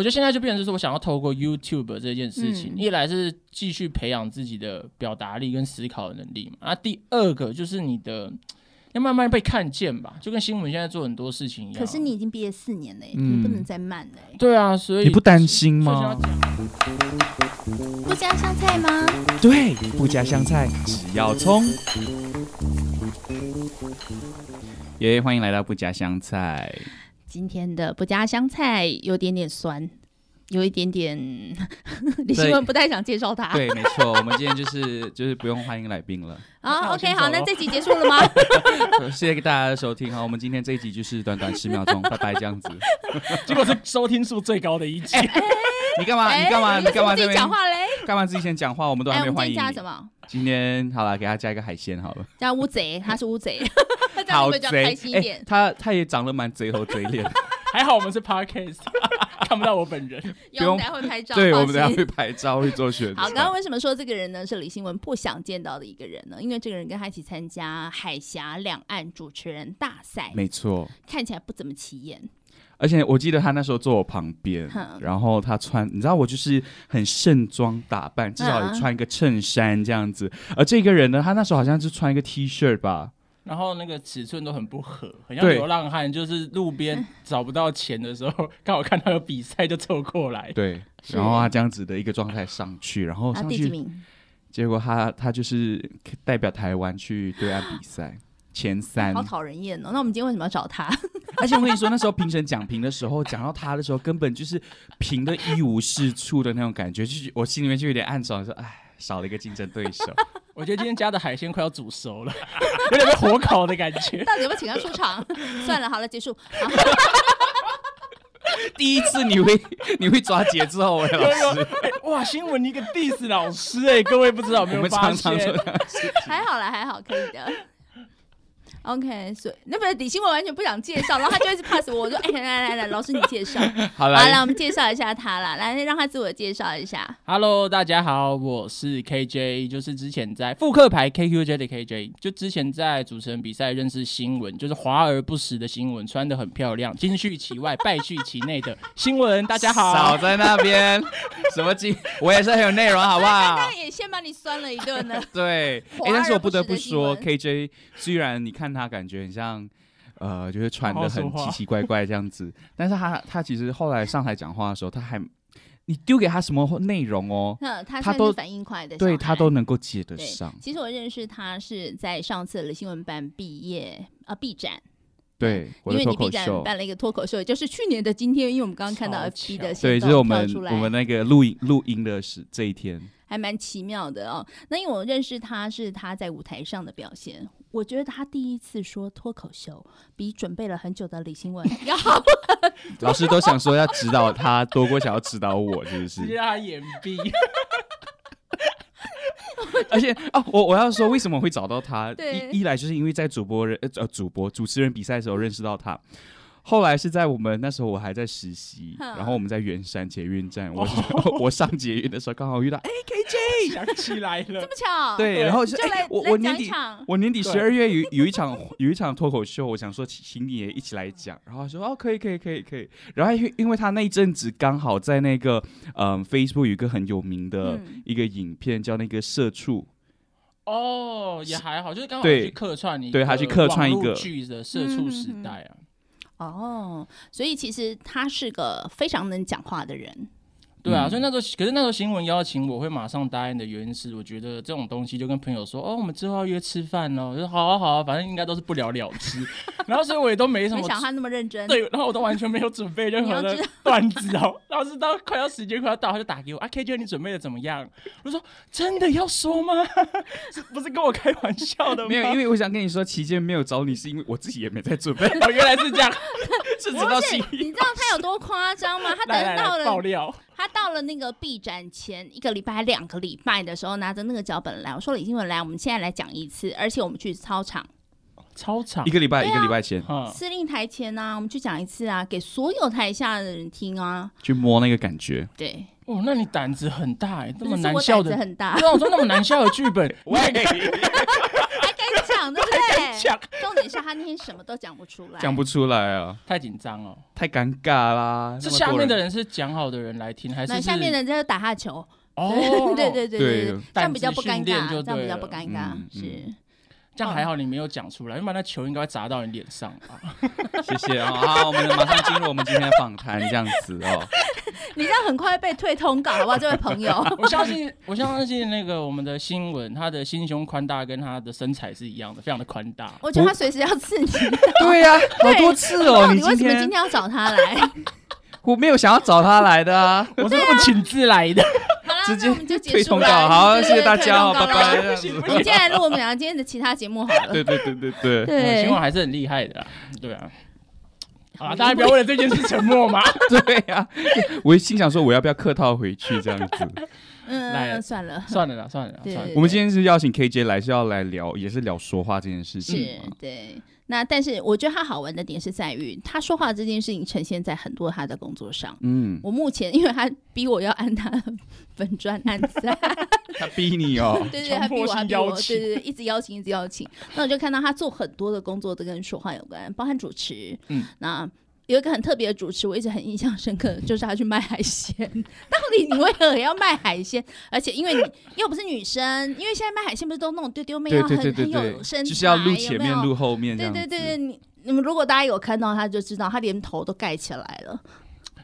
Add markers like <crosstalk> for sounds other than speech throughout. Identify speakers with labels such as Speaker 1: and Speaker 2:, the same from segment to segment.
Speaker 1: 我觉得现在就变成就是我想要透过 YouTube 这件事情，嗯、一来是继续培养自己的表达力跟思考的能力嘛，啊，第二个就是你的。要慢慢被看见吧，就跟新闻现在做很多事情一样。
Speaker 2: 可是你已经毕业四年了，嗯、你不能再慢了。
Speaker 1: 对啊，所以
Speaker 3: 你不担心吗？
Speaker 2: 不加香菜吗？
Speaker 3: 对，不加香菜，只要葱。耶，欢迎来到不加香菜。
Speaker 2: 今天的不加香菜有点点酸。有一点点，<laughs> 李新文不太想介绍他。
Speaker 3: 对，没错，我们今天就是就是不用欢迎来宾了。
Speaker 2: 好，OK，好，那这集结束了吗？<laughs>
Speaker 3: 谢谢大家的收听。好，我们今天这一集就是短短十秒钟，拜拜，这样子。<laughs>
Speaker 1: 结果是收听数最高的一集。
Speaker 3: 你干嘛？你干嘛？你干嘛？
Speaker 2: 自己讲话嘞？
Speaker 3: 干嘛自己先讲话？我们都还没欢迎。
Speaker 2: 加什么？
Speaker 3: 今天好了，给他加一个海鲜好了。
Speaker 2: 加乌贼，他是乌贼。<laughs> 好贼，开心一点。
Speaker 3: 他他也长得蛮贼头贼脸。
Speaker 1: 还好我们是 Podcast，<laughs> 看不到我本人。<laughs>
Speaker 2: 不用，待会拍照。
Speaker 3: 对，我们等下会拍照，会做选择。
Speaker 2: 好，刚刚为什么说这个人呢？是李新文不想见到的一个人呢？因为这个人跟他一起参加海峡两岸主持人大赛，
Speaker 3: 没错，
Speaker 2: 看起来不怎么起眼。
Speaker 3: 而且我记得他那时候坐我旁边，嗯、然后他穿，你知道我就是很盛装打扮，至少也穿一个衬衫这样子。嗯、而这个人呢，他那时候好像是穿一个 T 恤吧。
Speaker 1: 然后那个尺寸都很不合，很像流浪汉，就是路边找不到钱的时候，刚好看到有比赛就凑过来。
Speaker 3: 对，然后他这样子的一个状态上去，然后上去，结果他他就是代表台湾去对岸比赛前三，
Speaker 2: 好讨人厌哦。那我们今天为什么要找他？
Speaker 3: 而且我跟你说，那时候评审讲评的时候，讲到他的时候，根本就是评的一无是处的那种感觉，就是我心里面就有点暗爽，说哎。少了一个竞争对手，<laughs>
Speaker 1: 我觉得今天加的海鲜快要煮熟了，<laughs> 有点被火烤的感觉。
Speaker 2: 到底有没有请他出场？<laughs> 算了，好了，结束。
Speaker 3: 第一次你会你会抓节奏哎，老师。
Speaker 1: 哇，新闻你一个 diss 老师哎，各位不知道有没有发现？
Speaker 2: 还好啦，还好，可以的。OK，所以那边李新文完全不想介绍，然后他就一直 pass 我，我说：“哎、欸，来来来，老师你介绍。<laughs> ”好了，来我们介绍一下他啦，来让他自我介绍一下。
Speaker 1: Hello，大家好，我是 KJ，就是之前在复刻牌 KQJ 的 KJ，就之前在主持人比赛认识新闻，就是华而不实的新闻，穿的很漂亮，金絮其外，败絮其内的新闻。大家好，
Speaker 3: 少在那边什么金，我也是很有内容，好不好？
Speaker 2: 刚刚也先把你酸了一顿呢。
Speaker 3: 对，哎、欸，但是我不得不说，KJ 虽然你看他。他感觉很像，呃，就是穿的很奇奇怪怪这样子。但是他他其实后来上台讲话的时候，他还你丢给他什么内容哦，那
Speaker 2: 他都反应快的，
Speaker 3: 对他都能够接得上。
Speaker 2: 其实我认识他是在上次的新闻班毕业啊毕展，
Speaker 3: 对，
Speaker 2: 因为你毕展办了一个脱口秀，就是去年的今天，因为我们刚刚看到 FB 的，
Speaker 3: 对，就是我们我们那个录音录音的是这一天，
Speaker 2: 还蛮奇妙的哦。那因为我认识他是他在舞台上的表现。我觉得他第一次说脱口秀，比准备了很久的李新文 <laughs> 要好。<laughs>
Speaker 3: 老师都想说要指导他多过想要指导我，是不是？
Speaker 1: 让他眼闭。<laughs>
Speaker 3: 而且哦，我我要说为什么会找到他？一一来就是因为在主播人呃主播主持人比赛的时候认识到他。后来是在我们那时候，我还在实习，然后我们在圆山捷运站，我 <laughs> 我上捷运的时候刚好遇到，<laughs> 哎，KJ
Speaker 1: 想起来了，这
Speaker 2: 么巧，
Speaker 3: 对，然后就哎，我我年底我年底十二月有有一场有一场脱口秀，我想说请你也一起来讲，然后说哦，可以可以可以可以，然后因因为他那一阵子刚好在那个嗯 Facebook 有一个很有名的一个影片叫那个社畜，
Speaker 1: 哦，也还好，就是刚好去客串你，
Speaker 3: 对他去客串一个。
Speaker 1: 剧的社畜时代啊。
Speaker 2: 哦，所以其实他是个非常能讲话的人。
Speaker 1: 对啊，所以那时候，可是那时候新闻邀请我会马上答应的原因是，我觉得这种东西就跟朋友说，哦，我们之后要约吃饭哦，我说好啊好啊，反正应该都是不了了之。<laughs> 然后所以我也都没什么，
Speaker 2: 没想他那么认真。
Speaker 1: 对，然后我都完全没有准备 <laughs> 任何的段子哦。然后是到快要时间快要到，他就打给我，啊，KJ 你准备的怎么样？我说真的要说吗？<laughs> 是不是跟我开玩笑的吗？
Speaker 3: 没有，因为我想跟你说，期间没有找你是因为我自己也没在准备。
Speaker 1: 哦，原来是这样。
Speaker 2: 是直到你知道他有多夸张吗？他等到了爆料。他到了那个毕展前一个礼拜还两个礼拜的时候，拿着那个脚本来，我说李新文来，我们现在来讲一次，而且我们去操场，
Speaker 1: 操场？
Speaker 3: 一个礼拜、啊、一个礼拜前，
Speaker 2: 司令台前呢、啊，我们去讲一次啊，给所有台下的人听啊，
Speaker 3: 去摸那个感觉。
Speaker 2: 对，
Speaker 1: 哦，那你胆子很大哎，这么难笑的，
Speaker 2: 很大，
Speaker 1: 对啊，我说那么难笑的剧本，<laughs> 我也 <laughs>
Speaker 2: 讲。讲，对不对？
Speaker 1: 讲。<laughs>
Speaker 2: 重点是他那天什么都讲不出来，
Speaker 3: 讲不出来啊，
Speaker 1: 太紧张了，
Speaker 3: 太尴尬啦。
Speaker 1: 是下面的人是讲好的人来听，还是
Speaker 2: 下面的人在打他球？
Speaker 1: 哦，<laughs>
Speaker 2: 对对对对，这样比较不尴尬，
Speaker 1: 这
Speaker 2: 样比较不尴尬，是。
Speaker 1: 这样还好，你没有讲出来，要不然那球应该会砸到你脸上吧？<laughs>
Speaker 3: 谢谢啊！好，我们马上进入我们今天的访谈，这样子哦。<laughs>
Speaker 2: 你这样很快被退通稿，好不好？这位朋友，<laughs>
Speaker 1: 我相信，我相信那个我们的新闻，他的心胸宽大，跟他的身材是一样的，非常的宽大。
Speaker 2: 我觉得他随时要刺你。
Speaker 3: 对呀，好多次哦。
Speaker 2: 你为什么今天要找他来？
Speaker 3: 我没有想要找他来的啊，
Speaker 1: 我是不请自来的。
Speaker 2: 直接就
Speaker 3: 退通告，好，谢谢大家，拜拜。<laughs>
Speaker 2: 我们接下来录我们俩今天的其他节目好了。
Speaker 3: 对对对对对，
Speaker 2: 对，
Speaker 1: 新闻 <laughs> 还是很厉害的，对啊。啊，大家不要为了这件事沉默嘛。<laughs>
Speaker 3: 对呀，我心想说，我要不要客套回去这样子？
Speaker 2: 嗯，算了，
Speaker 1: 算了啦，算了啦，算了。
Speaker 3: 我们今天是邀请 KJ 来，是要来聊，也是聊说话这件事情。
Speaker 2: 是，对。那但是我觉得他好玩的点是在于他说话这件事情呈现在很多他的工作上。嗯，我目前因为他逼我要按他粉专按赞，<laughs>
Speaker 3: 他逼你哦，
Speaker 2: 对对，他逼我，他逼我，对对对，一直邀请，一直邀请。那我就看到他做很多的工作都跟说话有关，包含主持。嗯，那。有一个很特别的主持，我一直很印象深刻，就是他去卖海鲜。<laughs> 到底你为何要卖海鲜？而且因为你又不是女生，因为现在卖海鲜不是都那种丢丢妹，要很很有身材，
Speaker 3: 就是要录前面录后面。
Speaker 2: 对对对对，你你们如果大家有看到，他就知道他连头都盖起来了。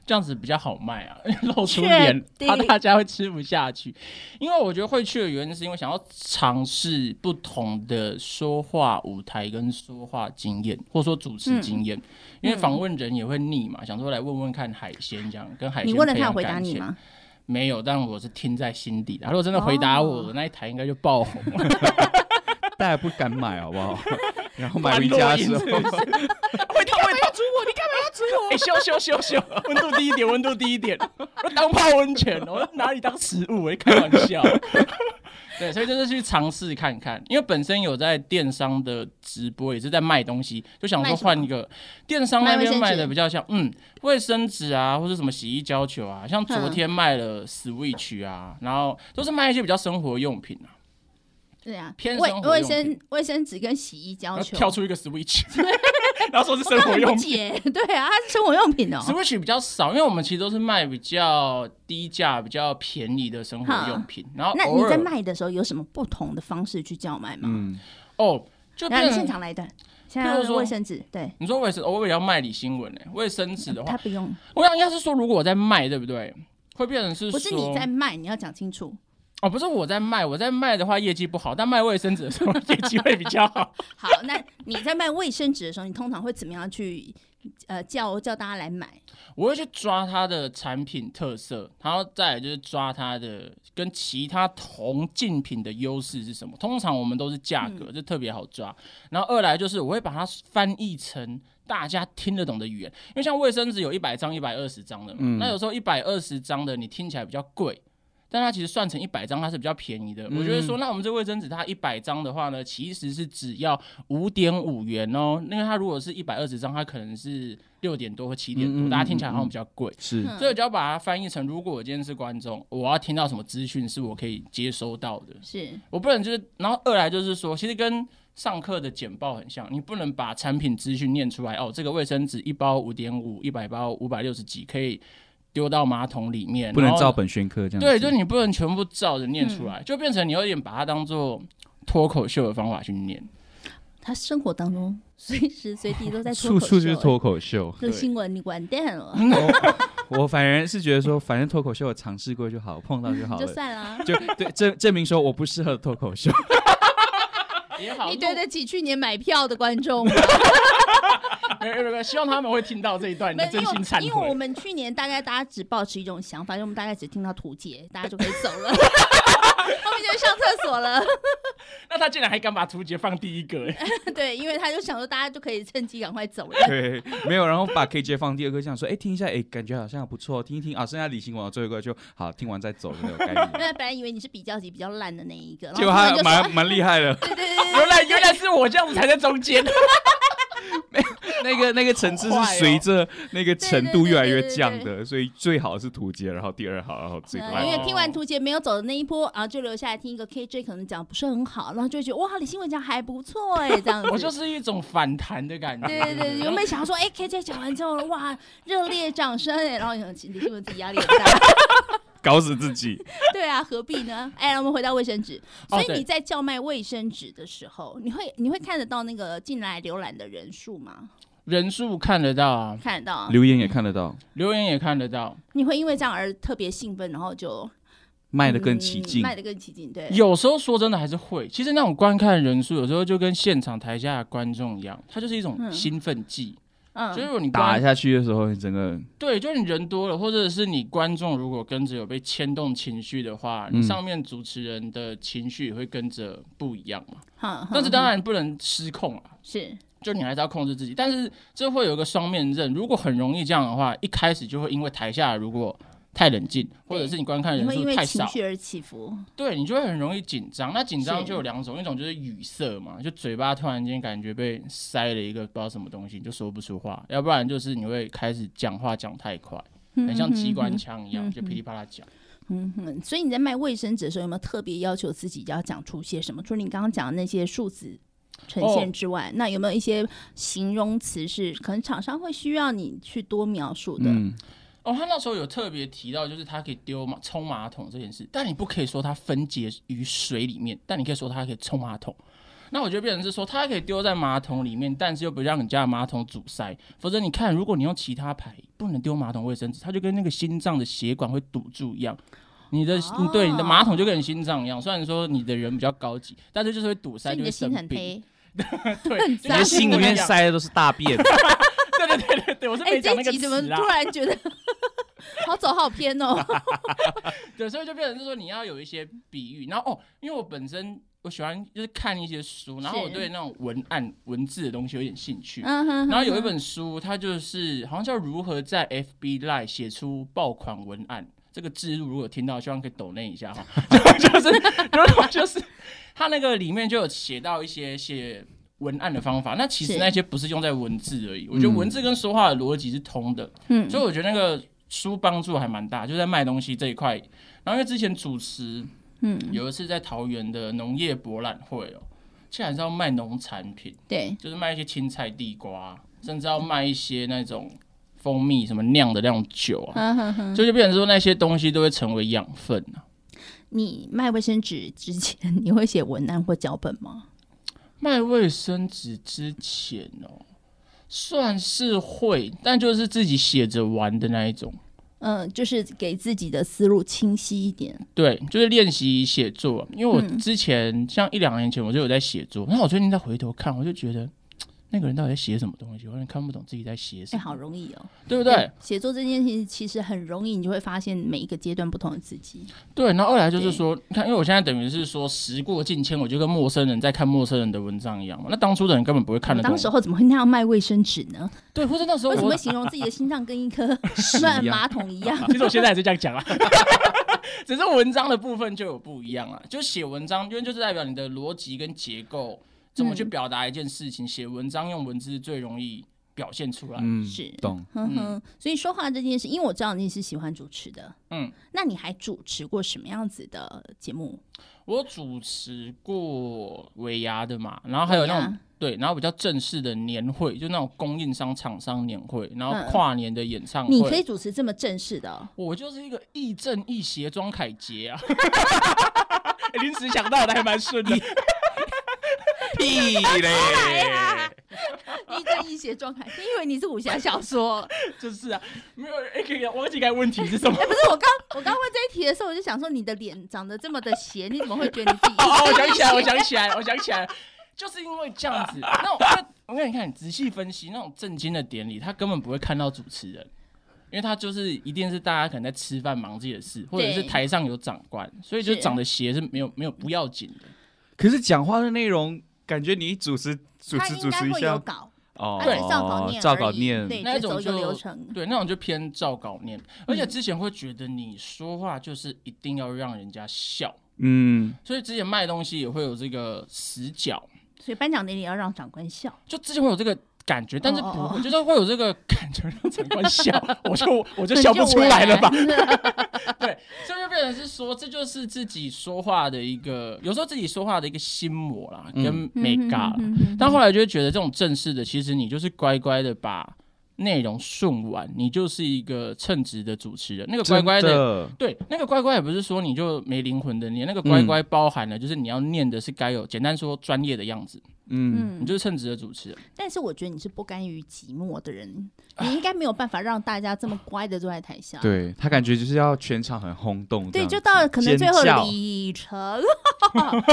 Speaker 1: 这样子比较好卖啊，露出脸，怕大家会吃不下去。因为我觉得会去的原因是因为想要尝试不同的说话舞台跟说话经验，或者说主持经验。嗯、因为访问人也会腻嘛，想说来问问看海鲜这样，跟海鲜。
Speaker 2: 你问了他回答你吗？
Speaker 1: 没有，但我是听在心底的。如果真的回答我，哦、那一台应该就爆红了。<laughs>
Speaker 3: 大家不敢买好不好？然后买回家的时候。<laughs>
Speaker 1: 哎，修修修修，温度低一点，温度低一点。我当泡温泉，我拿你当食物，我开玩笑。<laughs> 对，所以就是去尝试看看，因为本身有在电商的直播，也是在卖东西，就想说换一个电商那边卖的比较像，嗯，卫生纸啊，或者什么洗衣胶球啊，像昨天卖了 Switch 啊，然后都是卖一些比较生活用品啊。
Speaker 2: 对啊，偏卫卫生卫生纸跟洗衣胶球，
Speaker 1: 跳出一个 Switch。<laughs> 然后说是生活用品，
Speaker 2: 对啊，它是生活用品哦。
Speaker 1: Switch 比较少，因为我们其实都是卖比较低价、比较便宜的生活用品。然后，
Speaker 2: 那你在卖的时候有什么不同的方式去叫卖吗？
Speaker 1: 嗯，哦，就
Speaker 2: 让你现场来一段。现在说卫生纸，对，
Speaker 1: 你说卫生，我也要卖李新闻呢，卫生纸的话，
Speaker 2: 他不用。
Speaker 1: 我想应该是说，如果我在卖，对不对？会变成是
Speaker 2: 不是你在卖？你要讲清楚。
Speaker 1: 哦，不是我在卖，我在卖的话业绩不好，但卖卫生纸的时候 <laughs> 业绩会比较好。<laughs>
Speaker 2: 好，那你在卖卫生纸的时候，你通常会怎么样去呃叫叫大家来买？
Speaker 1: 我会去抓它的产品特色，然后再来就是抓它的跟其他同竞品的优势是什么。通常我们都是价格，就特别好抓。嗯、然后二来就是我会把它翻译成大家听得懂的语言，因为像卫生纸有一百张、一百二十张的嘛，嗯、那有时候一百二十张的你听起来比较贵。但它其实算成一百张，它是比较便宜的。嗯、我觉得说，那我们这卫生纸它一百张的话呢，其实是只要五点五元哦。因为它如果是一百二十张，它可能是六点多或七点多，嗯、大家听起来好像比较贵。是，所以我就要把它翻译成，如果我今天是观众，我要听到什么资讯是我可以接收到的。是，我不能就是，然后二来就是说，其实跟上课的简报很像，你不能把产品资讯念出来哦。这个卫生纸一包五点五，一百包五百六十几，可以。丢到马桶里面，
Speaker 3: 不能照本宣科这样。
Speaker 1: 对，就你不能全部照着念出来，嗯、就变成你有点把它当做脱口秀的方法去念。
Speaker 2: 他生活当中随时随地都在脱
Speaker 3: 口秀，处处就是脱口秀。<laughs>
Speaker 2: 这新闻你完蛋了。<laughs>
Speaker 3: 我我反而是觉得说，反正脱口秀我尝试过就好，碰到就好了，
Speaker 2: 就算了。
Speaker 3: 就 <laughs> 对证证明说我不适合脱口秀。
Speaker 2: 你对得起去年买票的观众吗？
Speaker 1: 没有没有，希望他们会听到这一段的真心忏悔。
Speaker 2: 因为我们去年大概大家只抱持一种想法，因为我们大概只听到图解，大家就可以走了，<laughs> 后面就上厕所了。
Speaker 1: 那他竟然还敢把图解放第一个？<laughs>
Speaker 2: 对，因为他就想说大家就可以趁机赶快走了。
Speaker 3: 对，没有，然后把 KJ 放第二个，这样说，哎，听一下，哎，感觉好像不错，听一听啊，剩下李新闻最后一个就好，听完再走就没有概念。
Speaker 2: 因为本来以为你是比较级比较烂的那一个，
Speaker 3: 结果他蛮蛮厉害的。
Speaker 2: 对对对，
Speaker 1: 原来原来是我这样子才在中间。<laughs> <laughs>
Speaker 3: 没，那个那个层次是随着那个程度越来越降的，所以最好是图杰，然后第二好，然后最后。
Speaker 2: 因为听完图杰没有走的那一波，然后就留下来听一个 KJ 可能讲不是很好，然后就会觉得哇，李新文讲还不错哎，这样子。
Speaker 1: 我就是一种反弹的感觉。
Speaker 2: 对对对，有没有想说哎，KJ 讲完之后哇，热烈掌声哎，然后李新文自己压力很大。
Speaker 3: 搞死自己，<laughs>
Speaker 2: 对啊，何必呢？哎，我们回到卫生纸，所以你在叫卖卫生纸的时候，你会你会看得到那个进来浏览的人数吗？
Speaker 1: 人数看得到啊，
Speaker 2: 看得到啊，
Speaker 3: 留言也看得到，
Speaker 1: 留言也看得到。
Speaker 2: 你会因为这样而特别兴奋，然后就
Speaker 3: 卖得更起劲，
Speaker 2: 卖得更起劲。对，
Speaker 1: 有时候说真的还是会，其实那种观看人数有时候就跟现场台下的观众一样，它就是一种兴奋剂。嗯，所以如果你
Speaker 3: 打下去的时候，你整个
Speaker 1: 对，就是你人多了，或者是你观众如果跟着有被牵动情绪的话，你上面主持人的情绪也会跟着不一样嘛。嗯，但是当然不能失控啊。
Speaker 2: 是，
Speaker 1: 就你还是要控制自己，但是这会有一个双面刃，如果很容易这样的话，一开始就会因为台下如果。太冷静，或者是你观看人数太少，
Speaker 2: 因为情绪而起伏，
Speaker 1: 对，你就会很容易紧张。那紧张就有两种，一种就是语塞嘛，就嘴巴突然间感觉被塞了一个不知道什么东西，就说不出话；要不然就是你会开始讲话讲太快，很像机关枪一样，就噼里啪啦讲。
Speaker 2: 嗯哼，所以你在卖卫生纸的时候，有没有特别要求自己要讲出些什么？除了你刚刚讲的那些数字呈现之外，那有没有一些形容词是可能厂商会需要你去多描述的？
Speaker 3: 嗯
Speaker 1: 哦，他那时候有特别提到，就是他可以丢马冲马桶这件事，但你不可以说它分解于水里面，但你可以说它可以冲马桶。那我觉得变成是说，它可以丢在马桶里面，但是又不让你家的马桶阻塞。否则你看，如果你用其他牌不能丢马桶卫生纸，它就跟那个心脏的血管会堵住一样。你的、哦、对你的马桶就跟你心脏一样，虽然说你的人比较高级，但是就是会堵塞，就会生病。对，你
Speaker 3: 的心里面塞的都是大便。
Speaker 1: 对 <laughs> 对对对对，我是没讲那个词啊。哎，这集怎么
Speaker 2: 突然觉得好走好偏哦？<laughs>
Speaker 1: 对，所以就变成是说你要有一些比喻，然后哦，因为我本身我喜欢就是看一些书，然后我对那种文案文字的东西有点兴趣。然后有一本书，它就是好像叫如何在 FB Live 写出爆款文案。这个字如果有听到，希望可以抖内一下哈。<laughs> 就是就是它那个里面就有写到一些写。文案的方法，那其实那些不是用在文字而已。我觉得文字跟说话的逻辑是通的，嗯，所以我觉得那个书帮助还蛮大，就在卖东西这一块。然后因为之前主持，嗯，有一次在桃园的农业博览会哦，其实还是要卖农产品，
Speaker 2: 对，
Speaker 1: 就是卖一些青菜、地瓜，甚至要卖一些那种蜂蜜什么酿的那种酒啊，所以就变成说那些东西都会成为养分啊。
Speaker 2: 你卖卫生纸之前，你会写文案或脚本吗？
Speaker 1: 卖卫生纸之前哦，算是会，但就是自己写着玩的那一种。
Speaker 2: 嗯，就是给自己的思路清晰一点。
Speaker 1: 对，就是练习写作。因为我之前、嗯、像一两年前我就有在写作，那我最近再回头看，我就觉得。那个人到底在写什么东西？我有点看不懂自己在写什么。哎、
Speaker 2: 欸，好容易哦，
Speaker 1: 对不对？
Speaker 2: 写作这件事情其实很容易，你就会发现每一个阶段不同的自己。
Speaker 1: 对，然后二来就是说，你看，因为我现在等于是说时过境迁，我就跟陌生人在看陌生人的文章一样嘛。那当初的人根本不会看得懂。
Speaker 2: 当时候怎么会那样卖卫生纸呢？
Speaker 1: 对，或者那时候
Speaker 2: 为什么会形容自己的心脏跟一颗 <laughs> 乱马桶一样？<laughs>
Speaker 1: 其实我现在也是这样讲啊，<laughs> 只是文章的部分就有不一样啊。就写文章，因为就是代表你的逻辑跟结构。怎么去表达一件事情？写、嗯、文章用文字最容易表现出来。
Speaker 3: 嗯，
Speaker 2: 是
Speaker 3: 懂。
Speaker 2: 哼哼，所以说话这件事，因为我知道你是喜欢主持的。嗯，那你还主持过什么样子的节目？
Speaker 1: 我主持过尾牙的嘛，然后还有那种对，然后比较正式的年会，就那种供应商厂商年会，然后跨年的演唱会。
Speaker 2: 嗯、你可以主持这么正式的、哦？
Speaker 1: 我就是一个亦正亦邪庄凯杰啊！<laughs> 临时想到的还蛮顺的。
Speaker 3: 屁嘞！
Speaker 2: 你正一邪状态，你以为你是武侠小说，<laughs>
Speaker 1: 就是啊，没有。哎，可以忘记该问题是什么？
Speaker 2: 哎，不是我刚我刚问这一题的时候，我就想说，你的脸长得这么的邪，你怎么会觉得你自己？
Speaker 1: 哦，我想起来，我想起来，我想起来，就是因为这样子。<laughs> 那我我跟你看，仔细分析那种震惊的典礼，他根本不会看到主持人，因为他就是一定是大家可能在吃饭忙自己的事，或者是台上有长官，所以就长得斜是没有没有不要紧的。
Speaker 3: 可是讲话的内容。感觉你主持主持主持一下。
Speaker 2: 哦，对，照稿念，
Speaker 3: 照稿念，
Speaker 2: 对，
Speaker 1: 那种就
Speaker 2: 流程，
Speaker 1: 对，那种就偏照稿念。而且之前会觉得你说话就是一定要让人家笑，嗯，所以之前卖东西也会有这个死角，
Speaker 2: 所以颁奖典礼要让长官笑，
Speaker 1: 就之前会有这个感觉，但是不会，oh, oh, oh. 就是会有这个感觉让长官 <laughs> 笑，我就我就笑不出来了吧？<laughs> 对，这就变成是说，这就是自己说话的一个，有时候自己说话的一个心魔啦，跟没嘎。但后来就会觉得这种正式的，其实你就是乖乖的把。内容顺完，你就是一个称职的主持人。那个乖乖的，的对，那个乖乖也不是说你就没灵魂的你，那个乖乖包含了就是你要念的是该有，简单说专业的样子。嗯，你就是称职的主持人。
Speaker 2: 但是我觉得你是不甘于寂寞的人，你应该没有办法让大家这么乖的坐在台下。
Speaker 3: 对，他感觉就是要全场很轰动。
Speaker 2: 对，就到了可能最后的里程，<laughs>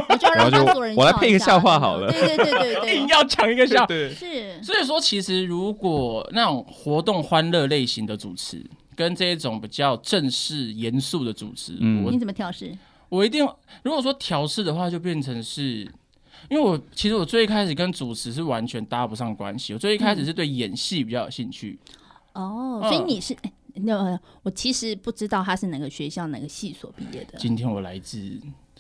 Speaker 2: 我就要让他做人。
Speaker 3: 我来配一个笑话好了。
Speaker 2: 对对对对对，<laughs>
Speaker 1: 硬要讲一个笑。
Speaker 2: 是。
Speaker 1: 所以说，其实如果那种活动欢乐类型的主持，跟这种比较正式严肃的主持，
Speaker 2: 嗯，你怎么调试？
Speaker 1: 我一定，如果说调试的话，就变成是。因为我其实我最一开始跟主持是完全搭不上关系，我最一开始是对演戏比较有兴趣。
Speaker 2: 嗯、哦，所以你是那、嗯、我其实不知道他是哪个学校哪个系所毕业的。
Speaker 1: 今天我来自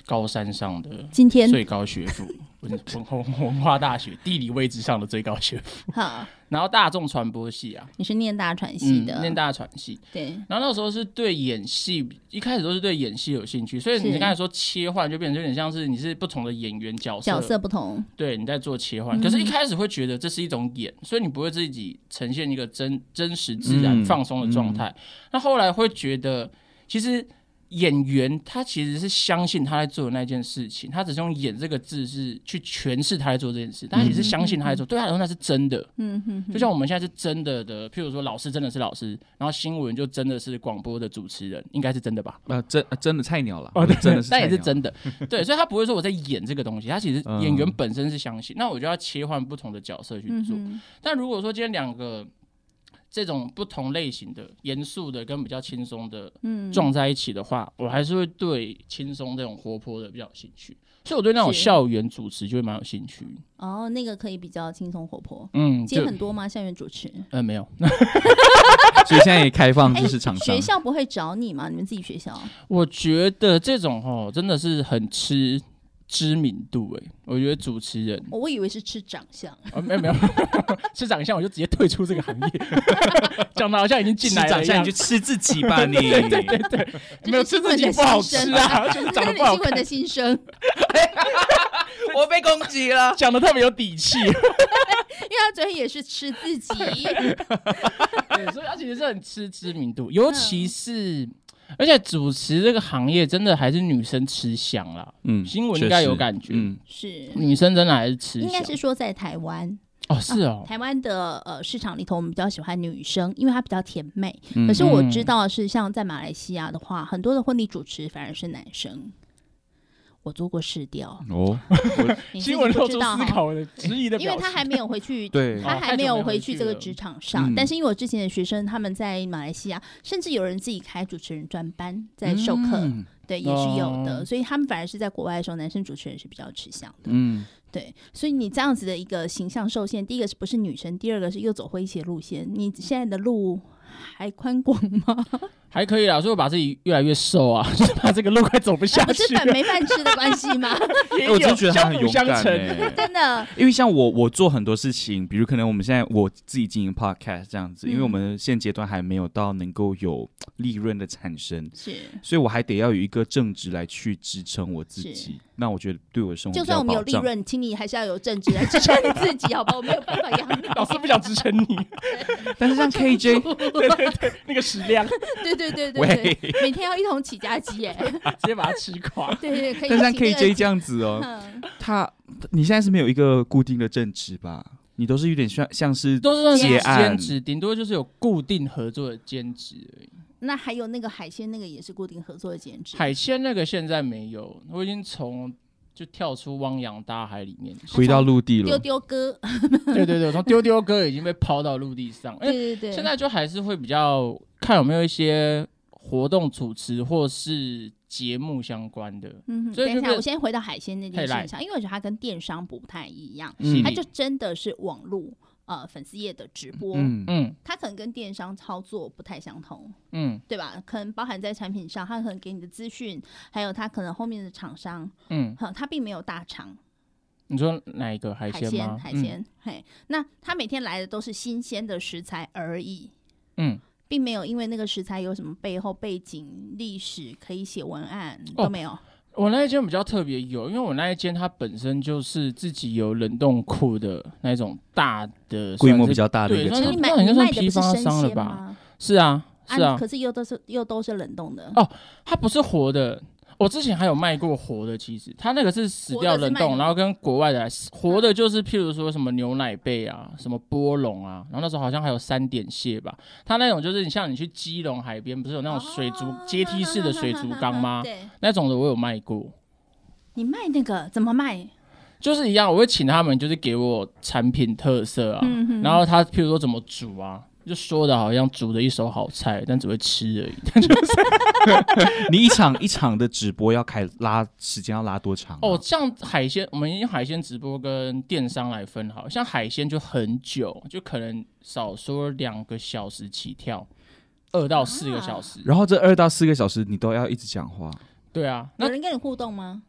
Speaker 1: 高山上的今天？最高学府。文文文化大学地理位置上的最高学府，好，然后大众传播系啊，
Speaker 2: 你是念大传系的，
Speaker 1: 嗯、念大传系，
Speaker 2: 对，
Speaker 1: 然后那时候是对演戏，一开始都是对演戏有兴趣，所以你刚才说切换就变成有点像是你是不同的演员角色，
Speaker 2: 角色不同，
Speaker 1: 对，你在做切换，可是一开始会觉得这是一种演，所以你不会自己呈现一个真真实自然放松的状态，那后来会觉得其实。演员他其实是相信他在做的那件事情，他只是用“演”这个字是去诠释他在做这件事，但他也是相信他在做，对他来说那是真的。嗯哼，就像我们现在是真的的，譬如说老师真的是老师，然后新闻就真的是广播的主持人，应该是真的吧？
Speaker 3: 呃，真真的菜鸟了，哦，对，真的是，
Speaker 1: 但也是真的。对，所以他不会说我在演这个东西，他其实演员本身是相信，那我就要切换不同的角色去做。但如果说今天两个。这种不同类型的严肃的跟比较轻松的嗯撞在一起的话，嗯、我还是会对轻松这种活泼的比较有兴趣，所以我对那种校园主持就会蛮有兴趣。
Speaker 2: 哦，那个可以比较轻松活泼，嗯，接很多吗？校园主持？
Speaker 1: 呃，没有，<laughs>
Speaker 3: 所以现在也开放就是厂商、
Speaker 2: 欸。学校不会找你吗？你们自己学校？
Speaker 1: 我觉得这种哦，真的是很吃。知名度哎、欸，我觉得主持人，
Speaker 2: 我以为是吃长相，
Speaker 1: 哦、没有没有，<laughs> 吃长相我就直接退出这个行业，<laughs> 讲的好像已经进来了，
Speaker 3: 长相你就吃自己吧 <laughs> 你，
Speaker 1: 对对对对，没有吃自己不好吃啊，就是长得不好看。
Speaker 2: 的心声，
Speaker 3: 我被攻击了，
Speaker 1: 讲的特别有底气，因为
Speaker 2: 他昨天也是吃自己，
Speaker 1: 对，所以他其实是很吃知名度，尤其是。而且主持这个行业真的还是女生吃香啦，嗯，新闻应该有感觉，嗯，
Speaker 2: 是。
Speaker 1: 女生真的还是吃香，
Speaker 2: 应该是说在台湾。
Speaker 1: 哦，是哦，
Speaker 2: 啊、台湾的呃市场里头，我们比较喜欢女生，因为她比较甜美。嗯、可是我知道是像在马来西亚的话，很多的婚礼主持反而是男生。我做过试调哦，
Speaker 1: 新闻露出思考的质疑的，
Speaker 2: 因为他还没有回去，<laughs> 对，他还没有回去这个职场上。但是因为我之前的学生他们在马来西亚，甚至有人自己开主持人专班在授课，对，也是有的。所以他们反而是在国外的时候，男生主持人是比较吃香的。嗯，对。所以你这样子的一个形象受限，第一个是不是女生，第二个是又走诙谐路线，你现在的路还宽广吗？
Speaker 1: 还可以啦，所以我把自己越来越瘦啊，<laughs> 就是怕这个路快走不下去。
Speaker 2: 是粉没饭吃的关系吗？<laughs>
Speaker 3: 我真觉得他很勇敢，<laughs>
Speaker 2: 真的。
Speaker 3: 因为像我，我做很多事情，比如可能我们现在我自己经营 podcast 这样子，因为我们现阶段还没有到能够有利润的产生，是，所以我还得要有一个正职来去支撑我自己。那我觉得对我的生活，
Speaker 2: 就算我们有利润，请你还是要有正职来支撑你自己，好吧？我没有办法养你，
Speaker 1: 老师不想支撑你。
Speaker 3: 但是像 KJ，
Speaker 1: 对对对，那个食量，
Speaker 2: 对。对对对对，每天要一桶起家鸡哎，<laughs>
Speaker 1: 直接把它吃垮。<laughs>
Speaker 2: 对对，可以。
Speaker 3: 但像 KJ 这样子哦，他你现在是没有一个固定的正职吧？你都是有点像像是
Speaker 1: 都是兼职，顶多就是有固定合作的兼职而已。
Speaker 2: 那还有那个海鲜那个也是固定合作的兼职？
Speaker 1: 海鲜那个现在没有，我已经从。就跳出汪洋大海里面，<laughs>
Speaker 3: 回到陆地了。
Speaker 2: 丢丢哥，<laughs>
Speaker 1: 对对对，从丢丢哥已经被抛到陆地上。<laughs>
Speaker 2: 对对对，
Speaker 1: 现在就还是会比较看有没有一些活动主持或是节目相关的。嗯，所以等一下，
Speaker 2: 我先回到海鲜那件事上，因为我觉得它跟电商不太一样，它就真的是网络。呃，粉丝页的直播，嗯。嗯，它可能跟电商操作不太相同，嗯，对吧？可能包含在产品上，它可能给你的资讯，还有它可能后面的厂商，嗯，它并没有大厂。
Speaker 1: 你说哪一个海鲜吗？
Speaker 2: 海鲜，嗯、嘿，那他每天来的都是新鲜的食材而已，
Speaker 1: 嗯，
Speaker 2: 并没有因为那个食材有什么背后背景历史可以写文案都没有。
Speaker 1: 哦我那一间比较特别，有，因为我那一间它本身就是自己有冷冻库的那种大的
Speaker 3: 规模比较大的一个厂，
Speaker 2: 那应该算批发商了吧？
Speaker 1: 是啊，是啊，
Speaker 2: 可是又都是又都是冷冻的
Speaker 1: 哦，它不是活的。我之前还有卖过活的，其实它那个是死掉冷冻，然后跟国外的活的，就是譬如说什么牛奶贝啊，什么波龙啊，然后那时候好像还有三点蟹吧。它那种就是你像你去基隆海边，不是有那种水族阶梯式的水族缸吗？对，那种的我有卖过。
Speaker 2: 你卖那个怎么卖？
Speaker 1: 就是一样，我会请他们就是给我产品特色啊，然后他譬如说怎么煮啊。就说的好像煮的一手好菜，但只会吃而已。但就是
Speaker 3: 你一场一场的直播要开拉时间要拉多长？
Speaker 1: 哦，像海鲜，我们用海鲜直播跟电商来分好，像海鲜就很久，就可能少说两个小时起跳，二到四个小时。
Speaker 3: 然后这二到四个小时你都要一直讲话。
Speaker 1: 对啊，
Speaker 2: 有人跟你互动吗？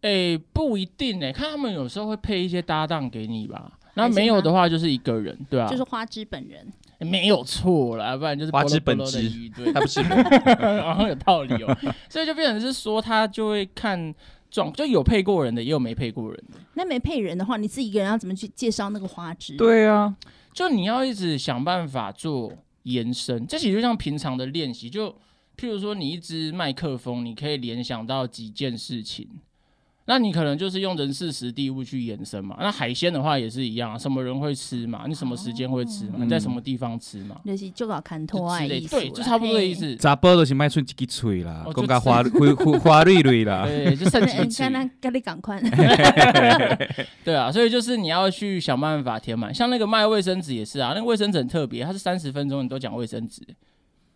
Speaker 1: 哎，不一定哎，看他们有时候会配一些搭档给你吧。那没有的话就是一个人，对啊，
Speaker 2: 就是花枝本人。
Speaker 1: 没有错啦，不然就是
Speaker 3: 花枝本枝，对，他不是，
Speaker 1: 然 <laughs> 后有道理哦，所以就变成是说他就会看状，就有配过人的，也有没配过人的。
Speaker 2: 那没配人的话，你自己一个人要怎么去介绍那个花枝？
Speaker 3: 对啊，
Speaker 1: 就你要一直想办法做延伸，这其实就像平常的练习，就譬如说你一支麦克风，你可以联想到几件事情。那你可能就是用人事实地物去延伸嘛。那海鲜的话也是一样，什么人会吃嘛？你什么时间会吃嘛？你在什么地方吃嘛？
Speaker 2: 就是就搞看拖啊意思。
Speaker 1: 对，就差不多的意思。
Speaker 3: 杂包都是卖出一个嘴啦，讲个花花花蕊蕊啦。<laughs>
Speaker 1: 对，就剩几个嘴。
Speaker 2: 跟你赶快。<laughs> <laughs>
Speaker 1: 对啊，所以就是你要去想办法填满。像那个卖卫生纸也是啊，那个卫生纸很特别，它是三十分钟你都讲卫生纸。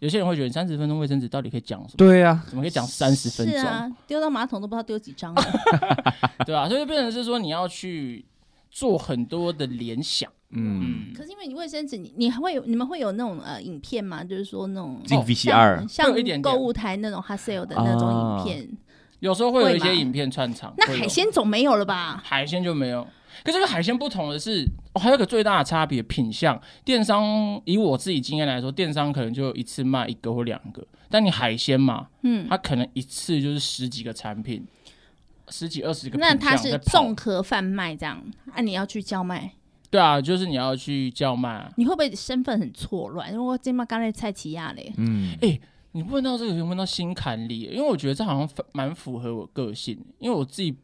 Speaker 1: 有些人会觉得三十分钟卫生纸到底可以讲什么？
Speaker 3: 对呀、啊，
Speaker 1: 怎么可以讲三十分钟？是
Speaker 2: 啊，丢到马桶都不知道丢几张。<laughs>
Speaker 1: 对啊，所以就变成是说你要去做很多的联想。
Speaker 3: 嗯，
Speaker 2: 可是因为你卫生纸，你你还会有你们会有那种呃影片吗？就是说那种
Speaker 3: 进 VCR，
Speaker 2: 像购物台那种 hot sale 的那种影片。
Speaker 1: 有时候会有一些影片串场。
Speaker 2: 那海鲜总没有了吧？
Speaker 1: 海鲜就没有。可是这个海鲜不同的是，哦，还有个最大的差别，品相。电商以我自己经验来说，电商可能就一次卖一个或两个，但你海鲜嘛，嗯，它可能一次就是十几个产品，十几二十个。
Speaker 2: 那它是综合贩卖这样，啊，你要去叫卖？
Speaker 1: 对啊，就是你要去叫卖啊。
Speaker 2: 你会不会身份很错乱？因为我今嘛刚才蔡奇亚嘞，
Speaker 1: 嗯，哎、欸，你问到这个，有问到心坎里，因为我觉得这好像蛮符合我个性，因为我自己。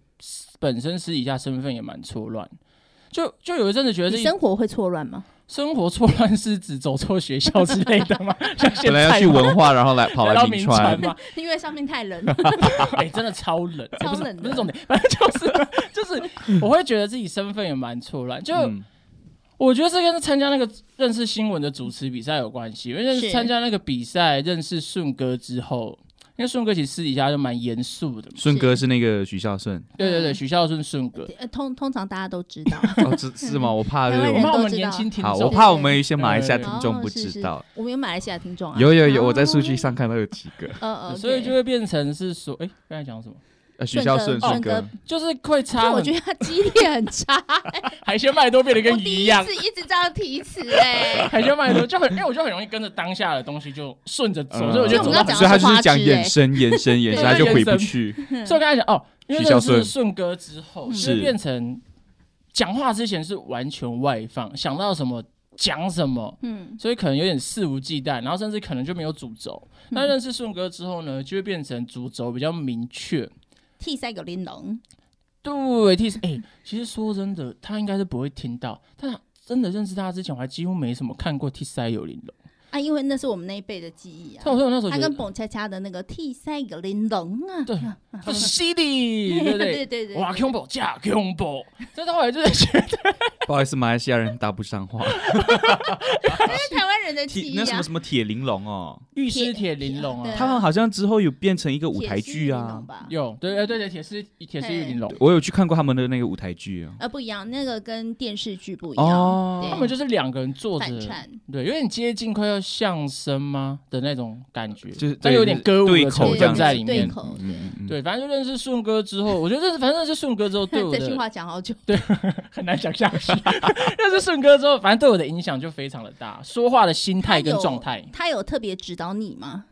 Speaker 1: 本身私底下身份也蛮错乱，就就有一阵子觉得
Speaker 2: 你生活会错乱吗？
Speaker 1: 生活错乱是指走错学校之类的吗？<laughs>
Speaker 3: 本来要去文化，然后来 <laughs> 跑来到铭传
Speaker 1: 吗？<laughs>
Speaker 2: 因为上面太冷，
Speaker 1: 哎、欸，真的超冷，
Speaker 2: 超冷，
Speaker 1: 不是重点，反正就是就是，我会觉得自己身份也蛮错乱。就、嗯、我觉得这跟参加那个认识新闻的主持比赛有关系，因为参加那个比赛认识顺哥之后。因为顺哥其实私底下就蛮严肃的。
Speaker 3: 顺哥是那个许孝顺，
Speaker 1: 对对对，许孝顺顺哥。
Speaker 2: 通通常大家都知道。
Speaker 3: 哦，是是吗？我怕，我
Speaker 1: 怕我们年轻听众，
Speaker 3: 我怕我们一些马来西亚听众不知道。
Speaker 2: 我们有马来西亚听众啊。
Speaker 3: 有有有，我在数据上看到有几个。<laughs>
Speaker 2: 嗯嗯。
Speaker 1: 所以就会变成是说，哎，刚才讲什么？
Speaker 3: 许孝顺顺哥
Speaker 1: 就是会差，
Speaker 2: 我觉得他记忆力很差。<laughs>
Speaker 1: 海鲜卖多变得跟鱼一样，
Speaker 2: 是一直这样提词哎。
Speaker 1: 海鲜卖多就很，因为我就很容易跟着当下的东西就顺着走，所以我觉得走到，
Speaker 3: 所以他就是讲延伸延伸 <laughs> 延伸，他就回不去。<laughs>
Speaker 1: 所以我刚才讲哦，因为认识顺哥之后，是变成讲话之前是完全外放，想到什么讲什么，嗯，所以可能有点肆无忌惮，然后甚至可能就没有主轴。那认识顺哥之后呢，就会变成主轴比较明确。
Speaker 2: T 三有玲珑，
Speaker 1: 对 T 三，哎，其实说真的，他应该是不会听到。但真的认识他之前，我还几乎没什么看过 T 三有玲珑
Speaker 2: 啊，因为那是我们那一辈的记忆啊。
Speaker 1: 他我那时候
Speaker 2: 他跟蹦恰恰的那个 T 三个玲珑啊，
Speaker 1: 对，<laughs> 是犀利，对对？
Speaker 2: 对对，
Speaker 1: 哇，恐怖加恐怖，这到后来就是觉得，<laughs>
Speaker 3: 不好意思，马来西亚人搭不上话。<laughs>
Speaker 2: 铁
Speaker 3: 那什么什么铁玲珑哦，
Speaker 1: 玉狮铁玲珑啊，
Speaker 3: 他们好像之后有变成一个舞台剧啊，
Speaker 1: 有对对对铁狮铁狮玉玲珑，
Speaker 3: 我有去看过他们的那个舞台剧啊，
Speaker 2: 啊不一样，那个跟电视剧不一样，
Speaker 1: 他们就是两个人坐着，对，有点接近快要相声吗的那种感觉，
Speaker 3: 就是
Speaker 1: 但有点歌舞的
Speaker 3: 口
Speaker 1: 成分在里面，对，反正就认识顺哥之后，我觉得认识，反正认识顺哥之后，对我的 <laughs>
Speaker 2: 这句话讲好久，
Speaker 1: 对，<laughs> 很难讲下去。<laughs> 认识顺哥之后，反正对我的影响就非常的大，说话的心态跟状态。
Speaker 2: 他有特别指导你吗？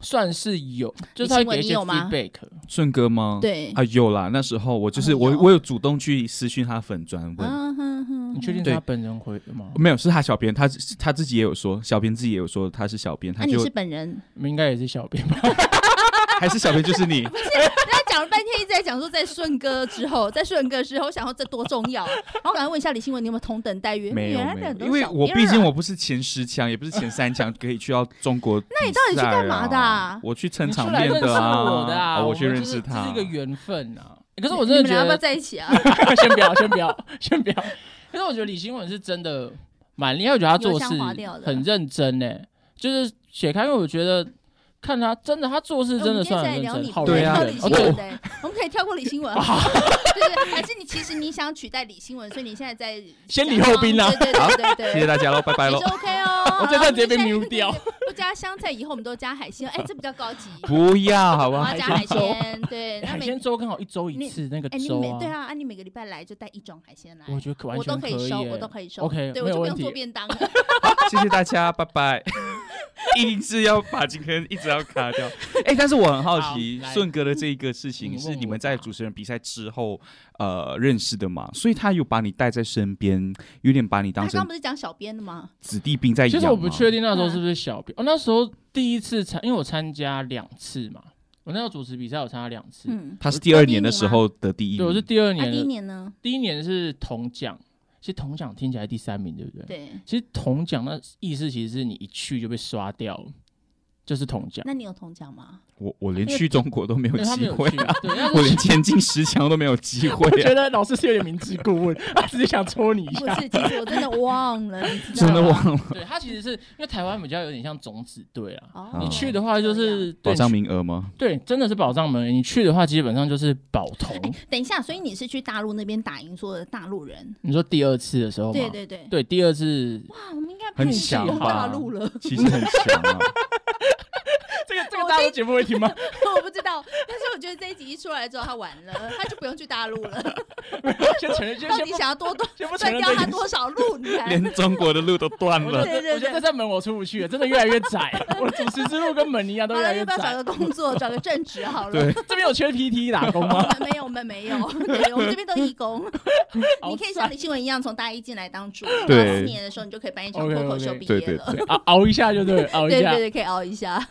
Speaker 1: 算是有，就是他给一些 feedback。
Speaker 3: 顺哥吗？
Speaker 2: 对
Speaker 3: 啊，有啦。那时候我就是我，我有主动去私讯他粉砖问。
Speaker 1: 你确定是他本人回的吗？
Speaker 3: 没有，是他小编，他他自己也有说，小编自己也有说他是小编。那
Speaker 2: 你是本人？
Speaker 1: 应该也是小编吧？<laughs>
Speaker 3: 还是小编就是你？
Speaker 2: 不是，他讲了半天一直在讲说，在顺哥之后，在顺哥之后，我想说这多重要。然后我赶快问一下李新文，你有没有同等待遇？
Speaker 3: 没有，没有，因为我毕竟我不是前十强，也不是前三强，可以去到中国。
Speaker 2: 那你到底去干嘛的？
Speaker 3: 我去撑场面的啊！
Speaker 1: 我
Speaker 3: 去认识他，
Speaker 1: 是一个缘分啊。可是我真的觉得
Speaker 2: 要不要在一起啊？<laughs>
Speaker 1: 先不要，先不要，先不要。可是我觉得李新文是真的蛮厉害，我觉得他做事很认真诶，就是写开，因为我觉得。看他真的，他做事真的算很认真。
Speaker 3: 好对啊，
Speaker 2: 我们可以跳过李新文，<laughs> 对对还是你其实你想取代李新文，所以你现在在
Speaker 1: 先礼后兵啊。
Speaker 2: 对对对对，
Speaker 3: 谢谢大家喽，<laughs> 拜拜
Speaker 2: 喽。OK 哦，
Speaker 1: 我这段直接被 mute 掉。
Speaker 2: 不加香菜，以后我们都加海鲜，哎，<laughs> 这比较高级。
Speaker 3: 不要，好不好？
Speaker 2: 加海鲜，对。
Speaker 1: 海鲜粥刚好一周一次，那个粥啊。
Speaker 2: 对啊，啊，你每个礼拜来就带一种海鲜来。
Speaker 1: 我觉得完全可以，
Speaker 2: 我都可以收，我都可以收。
Speaker 1: OK，
Speaker 2: 对，我就不用做便当。<laughs>
Speaker 3: 谢谢大家，<laughs> 拜拜。硬是要把今天一直要卡掉，哎，但是我很好奇，顺哥的这一个事情是你们在主持人比赛之后呃认识的吗？所以他有把你带在身边，有点把你当成他
Speaker 2: 刚不是讲小编的吗？
Speaker 3: 子弟兵在养。
Speaker 1: 其实我不确定那时候是不是小编，我那时候第一次参，因为我参加两次嘛，我那时候主持比赛我参加两次。嗯，
Speaker 3: 他是第二年的时候的第一，
Speaker 1: 对，我是第二年。
Speaker 2: 第一年呢？
Speaker 1: 第一年是铜奖。其实铜奖听起来第三名，对不对？
Speaker 2: 对。
Speaker 1: 其实铜奖那意思其实是你一去就被刷掉了。就是铜奖，
Speaker 2: 那你有铜奖吗？
Speaker 3: 我我连去中国都没有机会啊！我连前进十强都没有机会。
Speaker 1: 我觉得老师是有点明知故问，他只是想戳你一下。
Speaker 2: 不是，其实我真的忘了，
Speaker 3: 真的忘了。
Speaker 1: 对，他其实是因为台湾比较有点像种子队啊，你去的话就是
Speaker 3: 保障名额吗？
Speaker 1: 对，真的是保障名额。你去的话基本上就是保铜。
Speaker 2: 等一下，所以你是去大陆那边打赢所有的大陆人？
Speaker 1: 你说第二次的时候吗？
Speaker 2: 对对对，
Speaker 1: 对第二次。
Speaker 2: 哇，我们应该
Speaker 3: 很强
Speaker 2: 大陆了，
Speaker 3: 其实很强啊。
Speaker 1: 大陆节目会停吗？<laughs>
Speaker 2: 我不知道，但是我觉得这一集一出来之后，他完了，他就不用去大陆了。<laughs>
Speaker 1: 先承认，
Speaker 2: 到底想要多断掉他多少路？
Speaker 3: 连中国的路都断了。
Speaker 1: 对对对，我觉得这扇门我出不去了，真的越来越窄。<laughs> 我的主持之路跟门一样，都越来越窄。
Speaker 2: 找个工作，找个正职好了。
Speaker 3: 对，
Speaker 1: 这边有缺 PT 打工吗？
Speaker 2: 没有，我们没有。对，我们这边都义工。你可以像李新文一样，从大一进来当主，对，四年的时候你就可以办一场脱口秀毕业了。
Speaker 1: 熬熬一下就对，熬一下，
Speaker 2: 对对对，可以熬一下。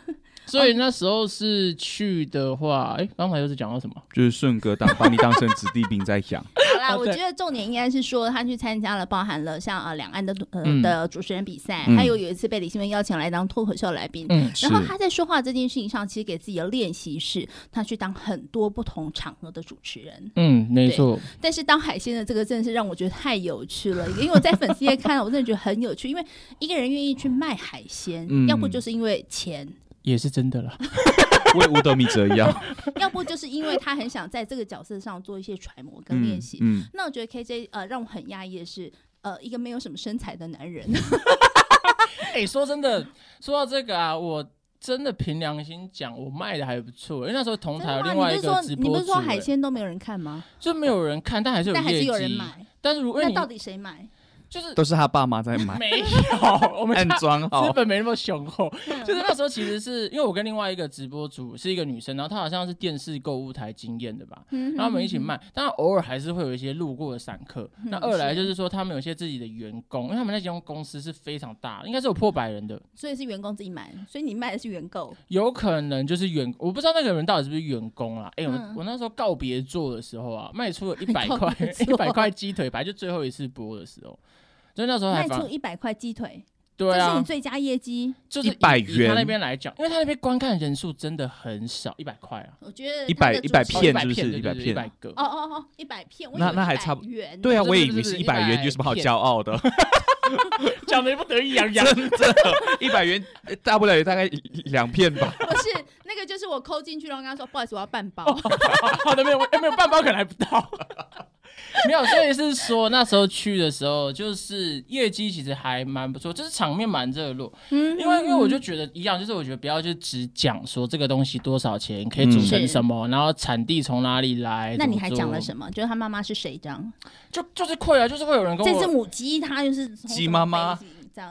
Speaker 1: 所以那时候是去的话，哎，刚才又是讲到什么？
Speaker 3: 就是顺哥当把你当成子弟兵在讲。<laughs>
Speaker 2: 好啦，我觉得重点应该是说他去参加了，包含了像呃两岸的呃的主持人比赛，还有有一次被李新文邀请来当脱口秀来宾。嗯，然后他在说话这件事情上，其实给自己的练习是，他去当很多不同场合的主持人。
Speaker 1: 嗯，没错。
Speaker 2: 但是当海鲜的这个真的是让我觉得太有趣了，因为我在粉丝页看了，我真的觉得很有趣，因为一个人愿意去卖海鲜，要不就是因为钱。
Speaker 1: 也是真的了，<laughs>
Speaker 3: 为五斗米折腰。<laughs>
Speaker 2: 要不就是因为他很想在这个角色上做一些揣摩跟练习。嗯，嗯，那我觉得 KJ 呃让我很讶异的是，呃一个没有什么身材的男人。<laughs>
Speaker 1: 哎、欸，说真的，说到这个啊，我真的凭良心讲，我卖的还不错。因为那时候同台有另外一个直播，
Speaker 2: 你不是说海鲜都没有人看吗？
Speaker 1: 就没有人看，但还是有但还是有人买。但是如果
Speaker 2: 那到底谁买？
Speaker 1: 就是
Speaker 3: 都是他爸妈在买，<laughs>
Speaker 1: 没有，我们暗 <laughs> 装好资本没那么雄厚。就是那时候其实是因为我跟另外一个直播主是一个女生，然后她好像是电视购物台经验的吧，然后我们一起卖，但偶尔还是会有一些路过的散客。那二来就是说他们有些自己的员工，因为他们那间公司是非常大，应该是有破百人的，
Speaker 2: 所以是员工自己买，所以你卖的是原购，
Speaker 1: 有可能就是员，我不知道那个人到底是不是员工啦。哎，我我那时候告别做的时候啊，卖出了一百 <laughs> 块，一百块鸡腿排，就最后一次播的时候。所以那时候还
Speaker 2: 卖出一百块鸡腿，
Speaker 1: 对啊，
Speaker 2: 这是你最佳业绩，
Speaker 1: 就是一百元。他那边来讲，因为他那边观看人数真的很少，一百块啊。
Speaker 2: 我觉得
Speaker 3: 一百一百片是不是？一百片，
Speaker 1: 一百个。
Speaker 2: 哦哦哦，一百片，
Speaker 3: 那那还差不多。对啊，我也以为是一百元，有什么好骄傲的？<laughs>
Speaker 1: 讲的也不得意洋洋。<laughs>
Speaker 3: 真的，一百元大不了也大概两片吧。<laughs>
Speaker 2: 不是，那个就是我抠进去，然后跟他说不好意思，我要半包。
Speaker 1: 好的，没有，没有半包可能还不到。<laughs> 没有，所以是说那时候去的时候，就是业绩其实还蛮不错，就是场面蛮热络。嗯，因为因为我就觉得一样，就是我觉得不要就只讲说这个东西多少钱可以组成什么，嗯、然后产地从哪里来。
Speaker 2: 那你还讲了什么？就是他妈妈是谁这样？
Speaker 1: 就就是会啊，就是会有人跟我。
Speaker 2: 这只母鸡，它就是
Speaker 3: 鸡妈妈。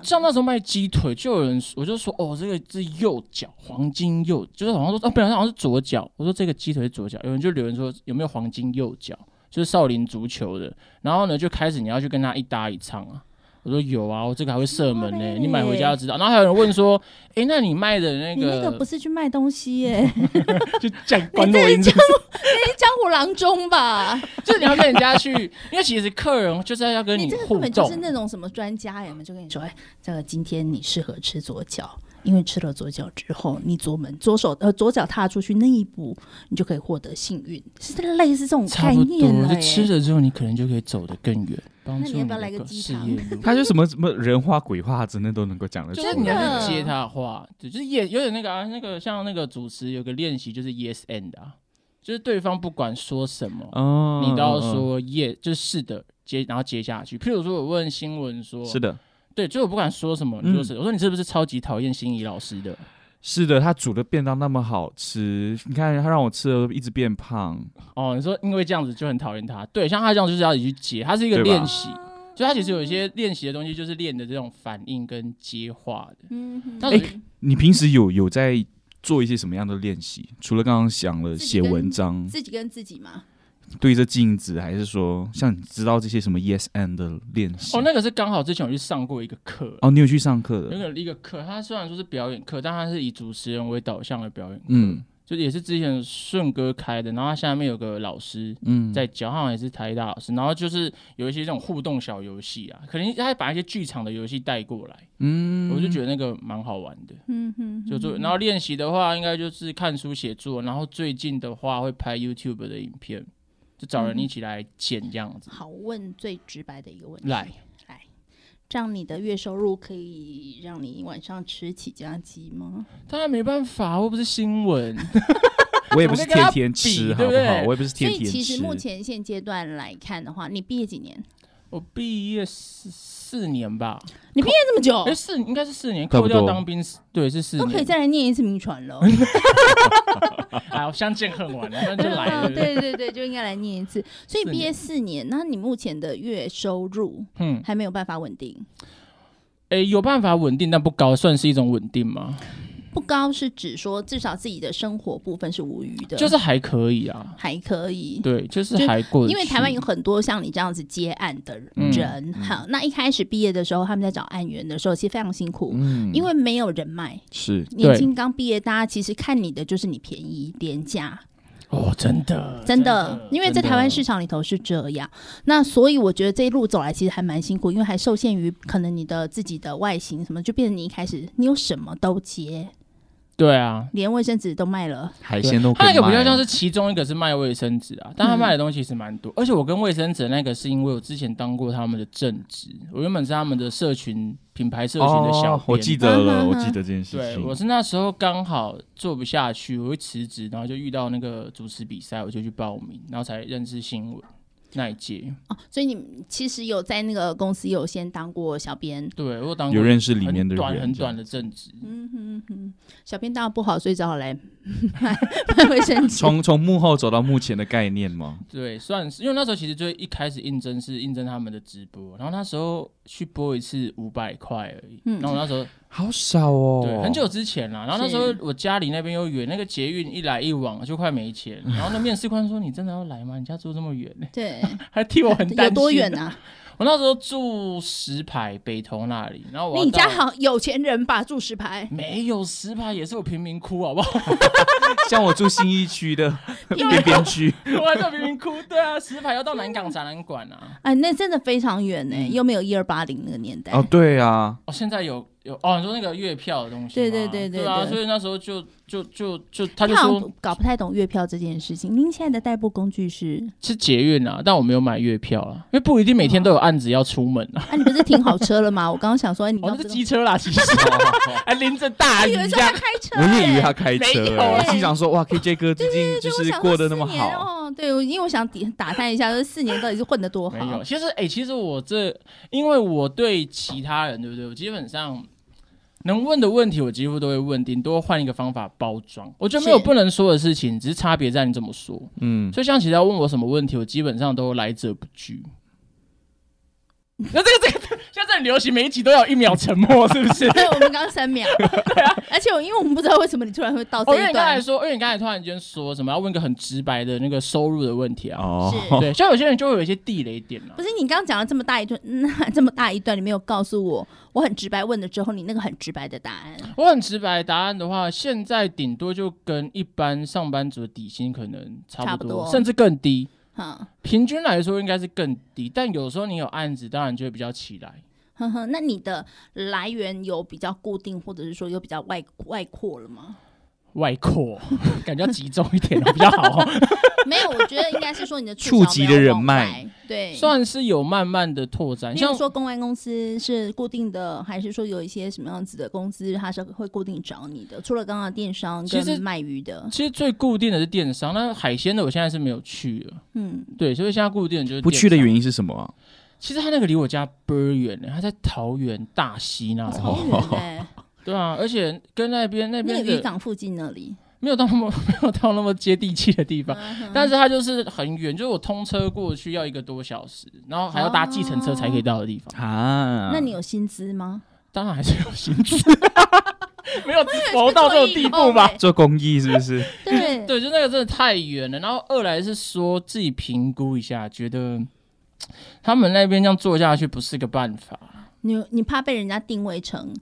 Speaker 1: 像那时候卖鸡腿，就有人我就说哦，这个是右脚黄金右，就是好像说哦，不然好像是左脚。我说这个鸡腿是左脚，有人就留言说有没有黄金右脚。就是少林足球的，然后呢，就开始你要去跟他一搭一唱啊。我说有啊，我这个还会射门呢、欸，你买回家就知道。然后还有人问说，哎、欸，那你卖的那个，你
Speaker 2: 那个不是去卖东西耶、<laughs> 欸，
Speaker 1: 就讲关洛音，
Speaker 2: 江湖江湖郎中吧？
Speaker 1: 就是你要跟人家去，因为其实客人就是要跟你互动，你这个根本
Speaker 2: 就是那种什么专家呀，就跟你说，哎，这个今天你适合吃左脚。因为吃了左脚之后，你左门左手呃左脚踏出去那一步，你就可以获得幸运，是类似这种概念了。
Speaker 1: 就吃了之后，你可能就可以走得更远。帮助你
Speaker 2: 要不要来个鸡汤？
Speaker 3: 他就什么什么人话鬼话，真的都能够讲得出来。
Speaker 1: 就是你要去接他的话，对，就是也有点那个啊，那个像那个主持有个练习，就是 yes and 啊，就是对方不管说什么，哦、你都要说 yes，就是是的接，然后接下去。譬如说我问新闻说，
Speaker 3: 是的。
Speaker 1: 对，就我不管说什么，你就是、嗯、我说你是不是超级讨厌心仪老师的？
Speaker 3: 是的，他煮的便当那么好吃，你看他让我吃了一直变胖。
Speaker 1: 哦，你说因为这样子就很讨厌他？对，像他这样就是要你去接，他是一个练习，就他其实有一些练习的东西，就是练的这种反应跟接话的。嗯哼，哎、
Speaker 3: 欸，你平时有有在做一些什么样的练习？除了刚刚讲了写文章，
Speaker 2: 自己跟自己吗？
Speaker 3: 对着镜子，还是说像你知道这些什么 yes and 的练习？
Speaker 1: 哦，那个是刚好之前我去上过一个课。
Speaker 3: 哦，你有去上课的？
Speaker 1: 那个一个课，它虽然说是表演课，但它是以主持人为导向的表演课。嗯，就也是之前顺哥开的，然后他下面有个老师，嗯，在教，好像也是台大老师。然后就是有一些这种互动小游戏啊，可能他把一些剧场的游戏带过来。嗯，我就觉得那个蛮好玩的。嗯哼，就做。然后练习的话，应该就是看书写作。然后最近的话，会拍 YouTube 的影片。就找人一起来剪这样子。
Speaker 2: 嗯。好，问最直白的一个问题。
Speaker 1: 来
Speaker 2: 来，这样你的月收入可以让你晚上吃起家鸡吗？
Speaker 1: 当然没办法，我不是新闻，<laughs>
Speaker 3: 我也不是天天吃，好不好？对对，我也不是天天吃。
Speaker 2: 所以其实目前现阶段来看的话，你毕业几年？
Speaker 1: 我毕业四四年吧。
Speaker 2: 你毕业这么久？
Speaker 1: 哎，四应该是四年，扣掉当兵，对，是四年。
Speaker 2: 都可以再来念一次名传了。<laughs>
Speaker 1: 哎，相见恨晚了，那就来了。<laughs>
Speaker 2: 对对对，就应该来念一次。所以毕业四年，那你目前的月收入，嗯，还没有办法稳定。
Speaker 1: 哎，有办法稳定，但不高，算是一种稳定吗？
Speaker 2: 不高是指说至少自己的生活部分是无余的，
Speaker 1: 就是还可以啊，
Speaker 2: 还可以，
Speaker 1: 对，就是还过。
Speaker 2: 因为台湾有很多像你这样子接案的人，嗯、好，那一开始毕业的时候，他们在找案源的时候，其实非常辛苦，嗯，因为没有人脉，
Speaker 3: 是
Speaker 2: 年轻刚毕业，大家其实看你的就是你便宜廉价，
Speaker 1: 哦，真的，
Speaker 2: 真的，因为在台湾市场里头是这样，那所以我觉得这一路走来其实还蛮辛苦，因为还受限于可能你的自己的外形什么，就变成你一开始你有什么都接。
Speaker 1: 对啊，
Speaker 2: 连卫生纸都卖了，
Speaker 3: 海鲜都卖。
Speaker 1: 他那个比较像是其中一个是卖卫生纸啊，但他卖的东西其实蛮多。嗯、而且我跟卫生纸那个是因为我之前当过他们的正职，我原本是他们的社群品牌社群的小
Speaker 3: 我记得了，我记得这件事情。
Speaker 1: 对，我是那时候刚好做不下去，我会辞职，然后就遇到那个主持比赛，我就去报名，然后才认识新闻。那一届哦，
Speaker 2: 所以你其实有在那个公司有先当过小编，
Speaker 1: 对，我当过
Speaker 3: 有认识里面的人，
Speaker 1: 短很短的正职，
Speaker 2: 嗯哼哼，小编当的不好，所以只好来 <laughs> 卖卫生纸。<laughs>
Speaker 3: 从从幕后走到幕前的概念吗？
Speaker 1: 对，算是，因为那时候其实就一开始应征是应征他们的直播，然后那时候去播一次五百块而已，嗯，然后我那时候。
Speaker 3: 好少哦，
Speaker 1: 对，很久之前啦。然后那时候我家里那边又远，那个捷运一来一往就快没钱。<laughs> 然后那面试官说：“你真的要来吗？你家住这么远？” <laughs>
Speaker 2: 对，<laughs>
Speaker 1: 还替我很担心。
Speaker 2: 有多远啊？
Speaker 1: 我那时候住石牌北投那里。然后我
Speaker 2: 你家好有钱人吧？住石牌？
Speaker 1: 没有，石牌也是有贫民窟，好不好？
Speaker 3: 像我住新一区的边边区，
Speaker 1: 我还在贫民窟。对啊，石牌要到南港展览馆啊。
Speaker 2: 哎，那真的非常远呢，又没有一二八零那个年代。
Speaker 3: 哦，对啊。
Speaker 1: 哦，现在有。有哦，你说那个月票的东西，
Speaker 2: 对对对对，
Speaker 1: 对啊，所以那时候就就就就他就说
Speaker 2: 搞不太懂月票这件事情。您现在的代步工具是
Speaker 1: 是捷运啊，但我没有买月票啊，因为不一定每天都有案子要出门啊。
Speaker 2: 啊你不是停好车了吗？我刚刚想说，你
Speaker 1: 那是机车啦，其实 <laughs> 还淋着大雨这样
Speaker 2: 开车，
Speaker 3: 我也以为他开车，我心想说哇，KJ 哥最近就是过得那么好
Speaker 2: 哦。对，因为我想打探一下，这四年到底是混得多好。
Speaker 1: 没有，其实哎，其实我这因为我对其他人对不对？我基本上。能问的问题我几乎都会问，顶多换一个方法包装。我觉得没有不能说的事情，只是差别在你怎么说。嗯，所以像其他问我什么问题，我基本上都来者不拒。<laughs> 那这个这个现在很流行，每一集都要一秒沉默，是不是？<laughs>
Speaker 2: 对，我们刚刚三秒。<laughs> 对啊，而且我因为我们不知道为什么你突然会到这一段。
Speaker 1: 因为你刚才说，因为你刚才突然间说什么要问个很直白的那个收入的问题啊。
Speaker 3: 哦。
Speaker 1: 对，像有些人就会有一些地雷点了。
Speaker 2: 不是你刚刚讲了这么大一段，那这么大一段，你没有告诉我，我很直白问了之后，你那个很直白的答案。
Speaker 1: 我很直白的答案的话，现在顶多就跟一般上班族的底薪可能差不多，不多甚至更低。哈，平均来说应该是更低，但有时候你有案子，当然就会比较起来。
Speaker 2: 呵呵，那你的来源有比较固定，或者是说有比较外外扩了吗？
Speaker 1: 外扩，感觉要集中一点比较好。<laughs>
Speaker 2: 没有，我觉得应该是说你的
Speaker 3: 触及的人脉，
Speaker 2: 对，
Speaker 1: 算是有慢慢的拓展。
Speaker 2: 像说公安公司是固定的，还是说有一些什么样子的公司，它是会固定找你的？除了刚刚电商跟卖鱼的，
Speaker 1: 其实最固定的是电商。那海鲜的我现在是没有去了。嗯，对，所以现在固定的就是
Speaker 3: 不去的原因是什么啊？
Speaker 1: 其实他那个离我家倍儿远呢，他在桃园大溪那。
Speaker 2: 好远哎。
Speaker 1: 对啊，而且跟那边那边
Speaker 2: 渔港附近那里。
Speaker 1: 没有到那么 <laughs> 没有到那么接地气的地方，嗯、但是它就是很远，就是我通车过去要一个多小时，然后还要搭计程车才可以到的地方
Speaker 3: 啊。
Speaker 2: 那你有薪资吗？
Speaker 1: 当然还是有薪资，<laughs> 没有薄到这种地步吧？
Speaker 3: 做公益是不是？
Speaker 2: 对 <laughs>
Speaker 1: 对，就那个真的太远了。然后二来是说自己评估一下，觉得他们那边这样做下去不是个办法。
Speaker 2: 你你怕被人家定位成？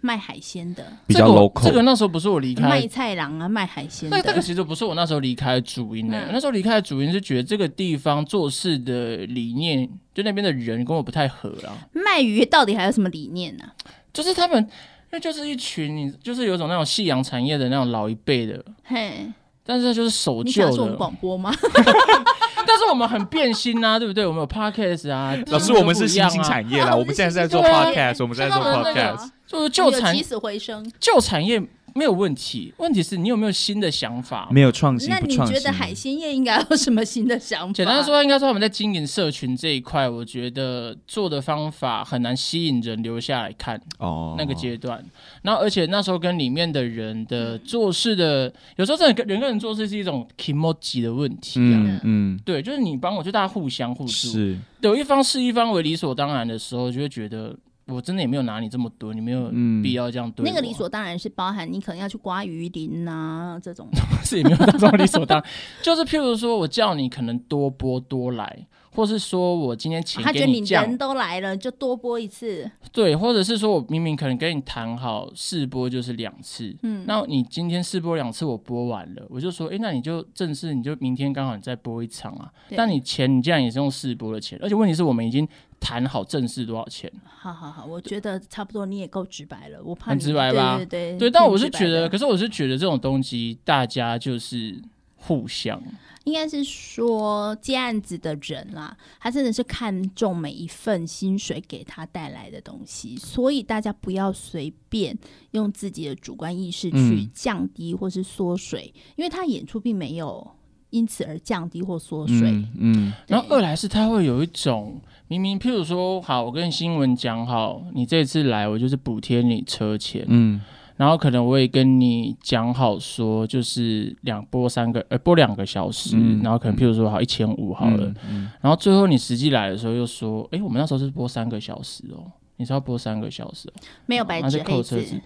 Speaker 2: 卖海鲜的
Speaker 3: 比较 local，
Speaker 1: 这个那时候不是我离开
Speaker 2: 卖菜郎啊，卖海鲜的。
Speaker 1: 那这个其实不是我那时候离开的主因呢、欸。嗯、那时候离开的主因是觉得这个地方做事的理念，就那边的人跟我不太合啊。
Speaker 2: 卖鱼到底还有什么理念呢、啊？
Speaker 1: 就是他们，那就是一群，就是有种那种夕阳产业的那种老一辈的。嘿，但是就是守旧的。你想说我们广
Speaker 2: 播吗？<laughs> <laughs>
Speaker 1: 但是我们很变心啊，对不对？我们有 podcast 啊。
Speaker 3: 老师，我们是新兴产业啦。我们现在是在做 podcast，我们在做 podcast。
Speaker 1: 就是旧产
Speaker 2: 起死回生，
Speaker 1: 旧产业没有问题，问题是你有没有新的想法？
Speaker 3: 没有创新，
Speaker 2: 那你觉得海鲜业应该有什么新的想法？
Speaker 1: 简单说，应该说我们在经营社群这一块，我觉得做的方法很难吸引人留下来看哦。那个阶段，然后而且那时候跟里面的人的做事的，有时候真的跟人跟人做事是一种 kimoji 的问题啊。嗯嗯，对，就是你帮我，就大家互相互助，是有一方是一方为理所当然的时候，就会觉得。我真的也没有拿你这么多，你没有必要这样对、嗯。
Speaker 2: 那个理所当然是包含你可能要去刮鱼鳞呐、啊，这种 <laughs>
Speaker 1: 是也没有到这么理所当然，就是譬如说我叫你可能多播多来。或是说我今天钱给你，他觉得你
Speaker 2: 人都来了，就多播一次。
Speaker 1: 对，或者是说我明明可能跟你谈好试播就是两次，嗯，那你今天试播两次，我播完了，我就说，哎、欸，那你就正式，你就明天刚好你再播一场啊。但你钱，你既然也是用试播的钱，而且问题是我们已经谈好正式多少钱。
Speaker 2: 好好好，我觉得差不多，你也够直白了，我怕
Speaker 1: 很直白吧？
Speaker 2: 对对对，
Speaker 1: 对，但我是觉得，可是我是觉得这种东西大家就是互相。
Speaker 2: 应该是说接案子的人啦，他真的是看重每一份薪水给他带来的东西，所以大家不要随便用自己的主观意识去降低或是缩水，嗯、因为他演出并没有因此而降低或缩水。嗯，
Speaker 1: 嗯然后二来是它会有一种明明，譬如说，好，我跟新闻讲好，你这次来我就是补贴你车钱。嗯。然后可能我也跟你讲好说，就是两播三个，呃，播两个小时，嗯、然后可能譬如说好一千五好了，嗯嗯、然后最后你实际来的时候又说，哎，我们那时候是播三个小时哦，你是要播三个小时哦，
Speaker 2: 没有白纸黑字，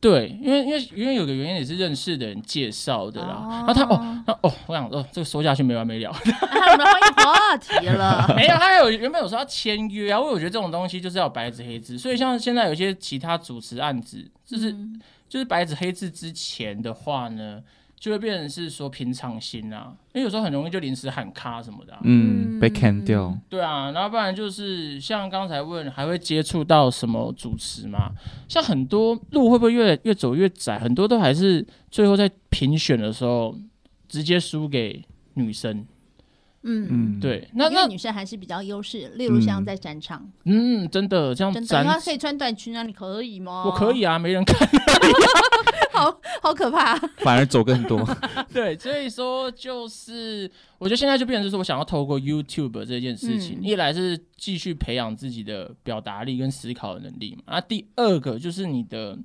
Speaker 1: 对，因为因为因为有个原因也是认识的人介绍的啦，哦、然后他哦，那哦，我想哦，这个说下去没完没了，<laughs>
Speaker 2: 我们换话题了，<laughs>
Speaker 1: 没有，他有原本有说要签约啊，因为我觉得这种东西就是要白纸黑字，所以像现在有些其他主持案子就是。嗯。就是白纸黑字之前的话呢，就会变成是说平常心啊，因为有时候很容易就临时喊卡什么的、啊，
Speaker 3: 嗯，被 can 掉。
Speaker 1: 对啊，然后不然就是像刚才问，还会接触到什么主持吗？像很多路会不会越越走越窄？很多都还是最后在评选的时候直接输给女生。
Speaker 2: 嗯嗯，
Speaker 1: 对，那那
Speaker 2: 女生还是比较优势，例如像在展场，
Speaker 1: 嗯，真的这样，
Speaker 2: 真的，她可以穿短裙啊，你可以吗？
Speaker 1: 我可以啊，没人看。<laughs>
Speaker 2: 好好可怕，<laughs>
Speaker 3: 反而走更多。<laughs>
Speaker 1: 对，所以说就是，我觉得现在就变成就是我想要透过 YouTube 这件事情，嗯、一来是继续培养自己的表达力跟思考的能力嘛，那第二个就是你的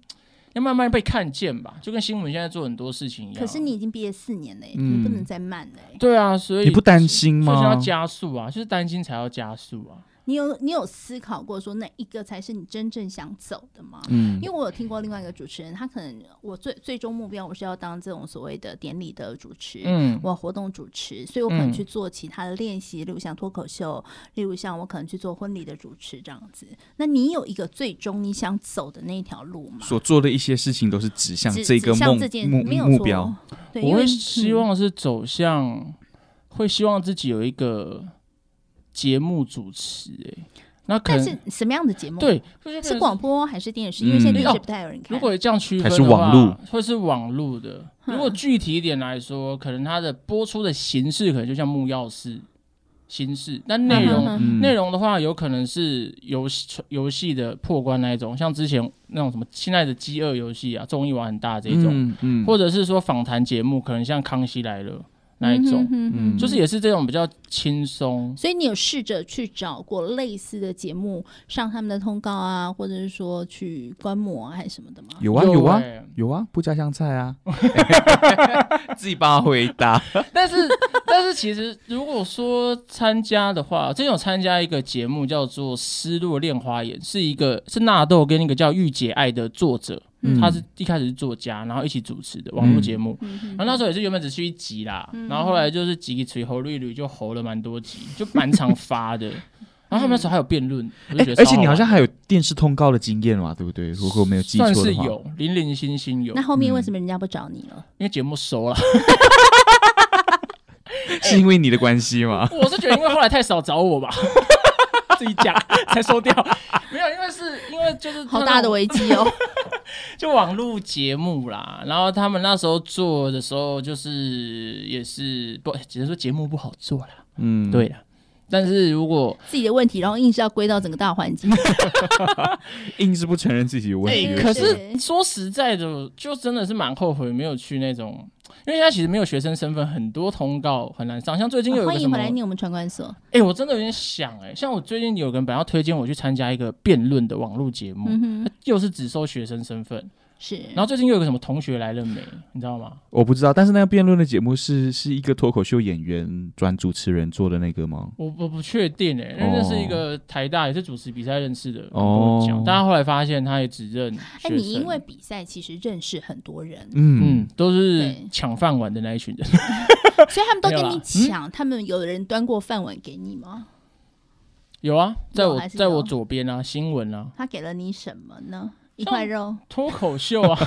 Speaker 1: 要慢慢被看见吧，就跟新闻现在做很多事情一样。
Speaker 2: 可是你已经毕业四年了，嗯、你不能再慢了。
Speaker 1: 对啊，所以
Speaker 3: 你不担心吗？
Speaker 1: 就是要加速啊，就是担心才要加速啊。
Speaker 2: 你有你有思考过说哪一个才是你真正想走的吗？嗯，因为我有听过另外一个主持人，他可能我最最终目标我是要当这种所谓的典礼的主持，嗯，我活动主持，所以我可能去做其他的练习，例如像脱口秀，例如像我可能去做婚礼的主持这样子。那你有一个最终你想走的那条路吗？
Speaker 3: 所做的一些事情都是指向这个梦目目标。
Speaker 1: 对，我会希望是走向，会希望自己有一个。节目主持哎、欸，那可能
Speaker 2: 但是什么样的节目？
Speaker 1: 对，
Speaker 2: 是广播还是电视？嗯、因为现在电视不太有人看。
Speaker 1: 如果这样区分的话，
Speaker 3: 还是网路
Speaker 1: 会是网路的。如果具体一点来说，可能它的播出的形式可能就像木曜式形式，但内容内、嗯、容的话，有可能是游戏游戏的破关那一种，像之前那种什么现在的饥饿游戏啊，综艺玩很大这种，嗯嗯、或者是说访谈节目，可能像康熙来了。那一种，嗯，就是也是这种比较轻松。
Speaker 2: 所以你有试着去找过类似的节目上他们的通告啊，或者是说去观摩啊，还是什么的吗？
Speaker 3: 有啊，有啊，有啊，不加香菜啊，<laughs> 自己帮他回答。
Speaker 1: 但是，但是其实如果说参加的话，这种参加一个节目叫做《失落恋花眼》，是一个是纳豆跟那个叫御姐爱的作者。他是一开始是作家，然后一起主持的网络节目，嗯、然后那时候也是原本只去一集啦，嗯、然后后来就是几锤猴绿绿就猴了蛮多集，就蛮常发的。<laughs> 然后他们那时候还有辩论，
Speaker 3: 欸、而且你好像还有电视通告的经验嘛，对不对？如果我没有记错的话，
Speaker 1: 算是有零零星星有。
Speaker 2: 那后面为什么人家不找你了？
Speaker 1: 因为节目收了，<laughs>
Speaker 3: 是因为你的关系吗？<laughs>
Speaker 1: 我是觉得因为后来太少找我吧。自己讲才收掉，<laughs> 没有，因为是因为就是
Speaker 2: 好大的危机哦，<laughs>
Speaker 1: 就网络节目啦。然后他们那时候做的时候，就是也是不，只能说节目不好做了。嗯，对了。但是如果
Speaker 2: 自己的问题，然后硬是要归到整个大环境，<laughs>
Speaker 3: 硬是不承认自己有问题。
Speaker 1: 欸、可是说实在的，就真的是蛮后悔没有去那种。因为他其实没有学生身份，很多通告很难上。像最近有一个什么，
Speaker 2: 欢迎回来念我们传管所。
Speaker 1: 哎、欸，我真的有点想哎、欸，像我最近有个人本来要推荐我去参加一个辩论的网络节目，又是只收学生身份。是，然后最近又有个什么同学来了没？你知道吗？
Speaker 3: 我不知道，但是那个辩论的节目是是一个脱口秀演员转主持人做的那个吗？
Speaker 1: 我我不确定诶、欸，因为那是一个台大也是主持比赛认识的哦。讲，但他后来发现他也只认。哎，
Speaker 2: 你因为比赛其实认识很多人，
Speaker 1: 嗯嗯，都是抢饭碗的那一群人，<laughs>
Speaker 2: 所以他们都跟你抢。他们有人端过饭碗给你吗？
Speaker 1: 有啊，在我在我左边啊，新闻啊。
Speaker 2: 他给了你什么呢？一块肉，
Speaker 1: 脱口秀啊，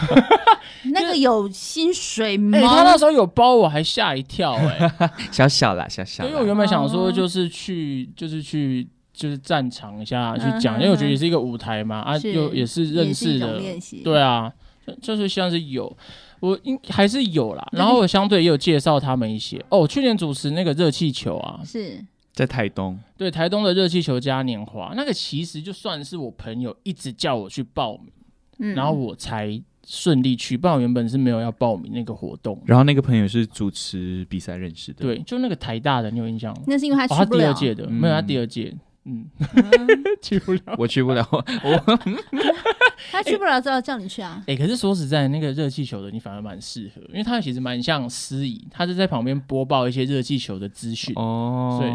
Speaker 1: <laughs>
Speaker 2: 那个有薪水吗？
Speaker 1: 他那时候有包，我还吓一跳哎，<laughs>
Speaker 3: 小小啦，小小。
Speaker 1: 因为我原本想说，就是去，就是去，就是战场一下去讲，因为我觉得也是一个舞台嘛，啊，又也是认识的，对啊，就是像是有，我应还是有啦。然后我相对也有介绍他们一些哦，去年主持那个热气球啊，
Speaker 2: 是。
Speaker 3: 在台东，
Speaker 1: 对台东的热气球嘉年华，那个其实就算是我朋友一直叫我去报名。嗯、然后我才顺利去，不然我原本是没有要报名那个活动。
Speaker 3: 然后那个朋友是主持比赛认识的，
Speaker 1: 对，就那个台大的，你有印象吗？
Speaker 2: 那是因为他去不了，哦、他第二届
Speaker 1: 的，嗯、没有他第二届，嗯，<laughs> 去不了，
Speaker 3: 我去不了，我。<laughs>
Speaker 2: 他去不了，就要叫你去啊？
Speaker 1: 哎、欸，可是说实在，那个热气球的你反而蛮适合，因为他其实蛮像司仪，他是在旁边播报一些热气球的资讯哦，对，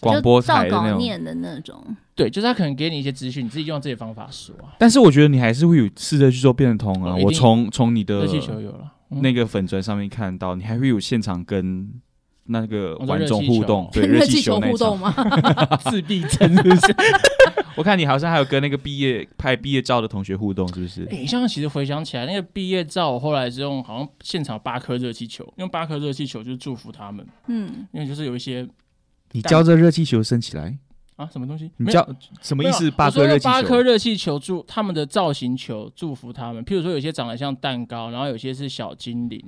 Speaker 3: 广播台
Speaker 2: 照稿念的那种。
Speaker 1: 对，就是他可能给你一些资讯，你自己用这些方法说。
Speaker 3: 但是我觉得你还是会有试着去做变通啊。哦、我从从你的
Speaker 1: 热气球有了、
Speaker 3: 嗯、那个粉砖上面看到，你还会有现场跟那个观众互动，对，<laughs>
Speaker 2: 热气球互动吗？<laughs>
Speaker 1: 自闭症是不是？<laughs>
Speaker 3: 我看你好像还有跟那个毕业拍毕业照的同学互动，是不是？
Speaker 1: 哎、欸，像其实回想起来，那个毕业照我后来是用好像现场八颗热气球，用八颗热气球就是祝福他们。嗯，因为就是有一些，
Speaker 3: 你叫这热气球升起来
Speaker 1: 啊？什么东西？
Speaker 3: 你叫什么意思？八颗热气球，
Speaker 1: 八颗热气球祝他们的造型球祝福他们。譬如说，有些长得像蛋糕，然后有些是小精灵。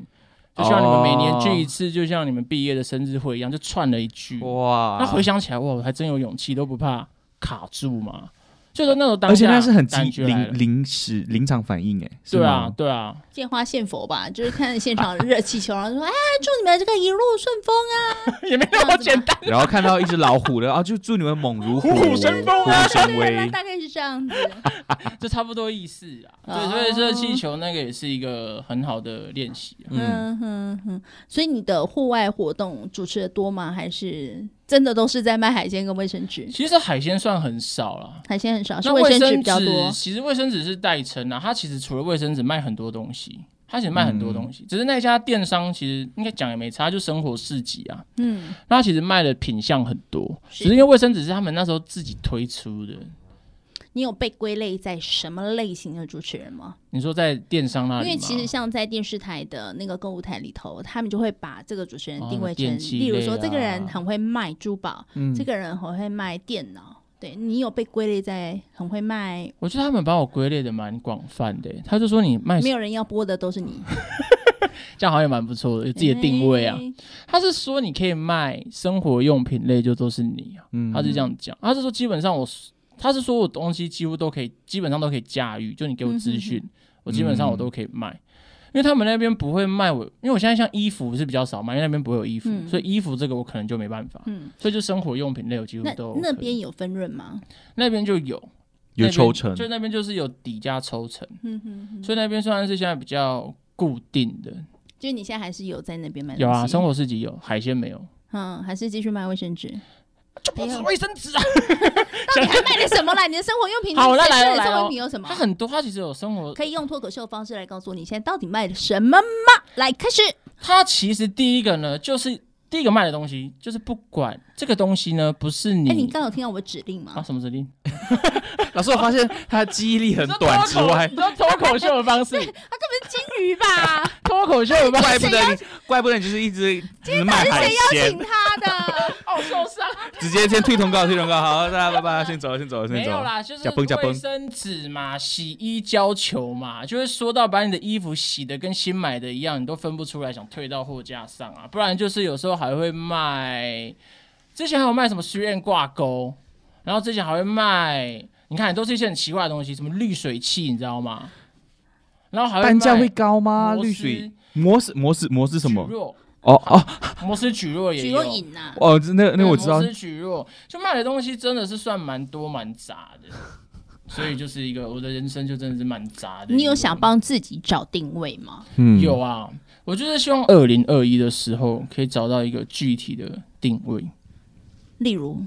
Speaker 1: 就像你们每年聚一次，就像你们毕业的生日会一样，就串了一句。哇！那回想起来，哇，我还真有勇气，都不怕卡住嘛。就是那种当下，
Speaker 3: 而且那是很临临临时临场反应哎，
Speaker 1: 对啊对啊，
Speaker 2: 见花献佛吧，就是看现场热气球，然后说哎，祝你们这个一路顺风啊，<laughs>
Speaker 1: 也没那么简单。
Speaker 3: 然后看到一只老虎的，然后就祝你们猛如虎，虎虎生风啊，
Speaker 2: 对对对，<laughs> 大概是这样子，<laughs>
Speaker 1: 就差不多意思啊。对，所以热气球那个也是一个很好的练习。
Speaker 2: 嗯哼哼，所以你的户外活动主持的多吗？还是？真的都是在卖海鲜跟卫生纸。
Speaker 1: 其实海鲜算很少了，
Speaker 2: 海鲜很少，是卫生纸比较多。
Speaker 1: 其实卫生纸是代称啊，它其实除了卫生纸卖很多东西，它其实卖很多东西。嗯、只是那家电商其实应该讲也没差，就生活市集啊。嗯，那它其实卖的品相很多，只是因为卫生纸是他们那时候自己推出的。
Speaker 2: 你有被归类在什么类型的主持人吗？
Speaker 1: 你说在电商那里？
Speaker 2: 因为其实像在电视台的那个购物台里头，他们就会把这个主持人定位成，哦啊、例如说这个人很会卖珠宝，嗯、这个人很会卖电脑。对，你有被归类在很会卖？
Speaker 1: 我觉得他们把我归类的蛮广泛的。他就说你卖，
Speaker 2: 没有人要播的都是你，<laughs>
Speaker 1: 这样好像也蛮不错的，有自己的定位啊。欸、他是说你可以卖生活用品类，就都是你啊。嗯、他是这样讲，他是说基本上我。他是说我东西几乎都可以，基本上都可以驾驭。就你给我资讯，我基本上我都可以卖。嗯、因为他们那边不会卖我，因为我现在像衣服是比较少卖，因为那边不会有衣服，嗯、所以衣服这个我可能就没办法。嗯，所以就生活用品类我几乎都。
Speaker 2: 那边有分润吗？
Speaker 1: 那边就有，
Speaker 3: 有抽成，
Speaker 1: 就那边就是有底价抽成。嗯哼哼，所以那边算是现在比较固定的。
Speaker 2: 就你现在还是有在那边卖？
Speaker 1: 有啊，生活市集有，海鲜没有。
Speaker 2: 嗯，还是继续卖卫生纸。
Speaker 1: 就不止卫生纸啊！<laughs>
Speaker 2: 到底还卖的什么来？你的生活用品，
Speaker 1: 好，来来来，
Speaker 2: 生活用品有什么？
Speaker 1: 它很多，它其实有生活，
Speaker 2: 可以用脱口秀的方式来告诉我，你现在到底卖的什么吗？来，开始。
Speaker 1: 它其实第一个呢，就是。第一个卖的东西就是不管这个东西呢，不是你。哎，
Speaker 2: 你刚有听到我的指令吗？
Speaker 1: 啊，什么指令？<laughs>
Speaker 3: 老师，我发现他的记忆力很短之外，
Speaker 1: 你说脱口秀的方式，他
Speaker 2: 根本是金鱼吧？<laughs>
Speaker 1: 脱口秀的方式，
Speaker 3: 怪不得你，怪不得你就是一直只卖海鲜。
Speaker 2: 谁邀请他的？
Speaker 3: 直接先退通告，退通告。好，大家拜拜，先走，先走，先走。没
Speaker 1: 有啦，就是卫生纸嘛，洗衣胶球嘛，就是说到把你的衣服洗的跟新买的一样，你都分不出来，想退到货架上啊，不然就是有时候。还会卖，之前还有卖什么学院挂钩，然后之前还会卖，你看都是一些很奇怪的东西，什么滤水器，你知道吗？然后还会，单价会
Speaker 3: 高吗？滤水模式模式模式什么？哦哦，
Speaker 1: 摩斯蒟蒻也有。
Speaker 3: 哦，那那我知道，
Speaker 1: 摩斯蒟蒻就卖的东西真的是算蛮多蛮杂的，<laughs> 所以就是一个我的人生就真的是蛮杂的。
Speaker 2: 你有想帮自己找定位吗？
Speaker 1: 嗯，有啊。我就是希望二零二一的时候可以找到一个具体的定位，
Speaker 2: 例如，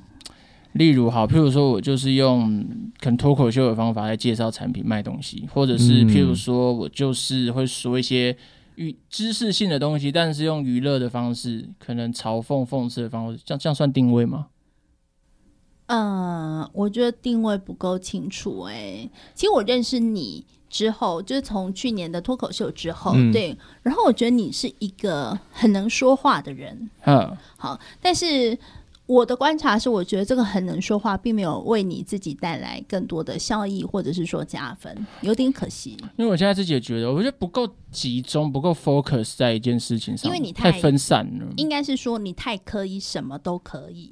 Speaker 1: 例如好，譬如说我就是用可能脱口秀的方法来介绍产品卖东西，或者是譬如说我就是会说一些与知识性的东西，但是用娱乐的方式，可能嘲讽、讽刺的方式，这样这样算定位吗？
Speaker 2: 嗯，我觉得定位不够清楚哎、欸。其实我认识你。之后就是从去年的脱口秀之后，嗯、对，然后我觉得你是一个很能说话的人，嗯，好，但是我的观察是，我觉得这个很能说话，并没有为你自己带来更多的效益，或者是说加分，有点可惜。
Speaker 1: 因为我现在自己也觉得，我觉得不够集中，不够 focus 在一件事情上，
Speaker 2: 因为你太，
Speaker 1: 太分散了。
Speaker 2: 应该是说你太可以，什么都可以。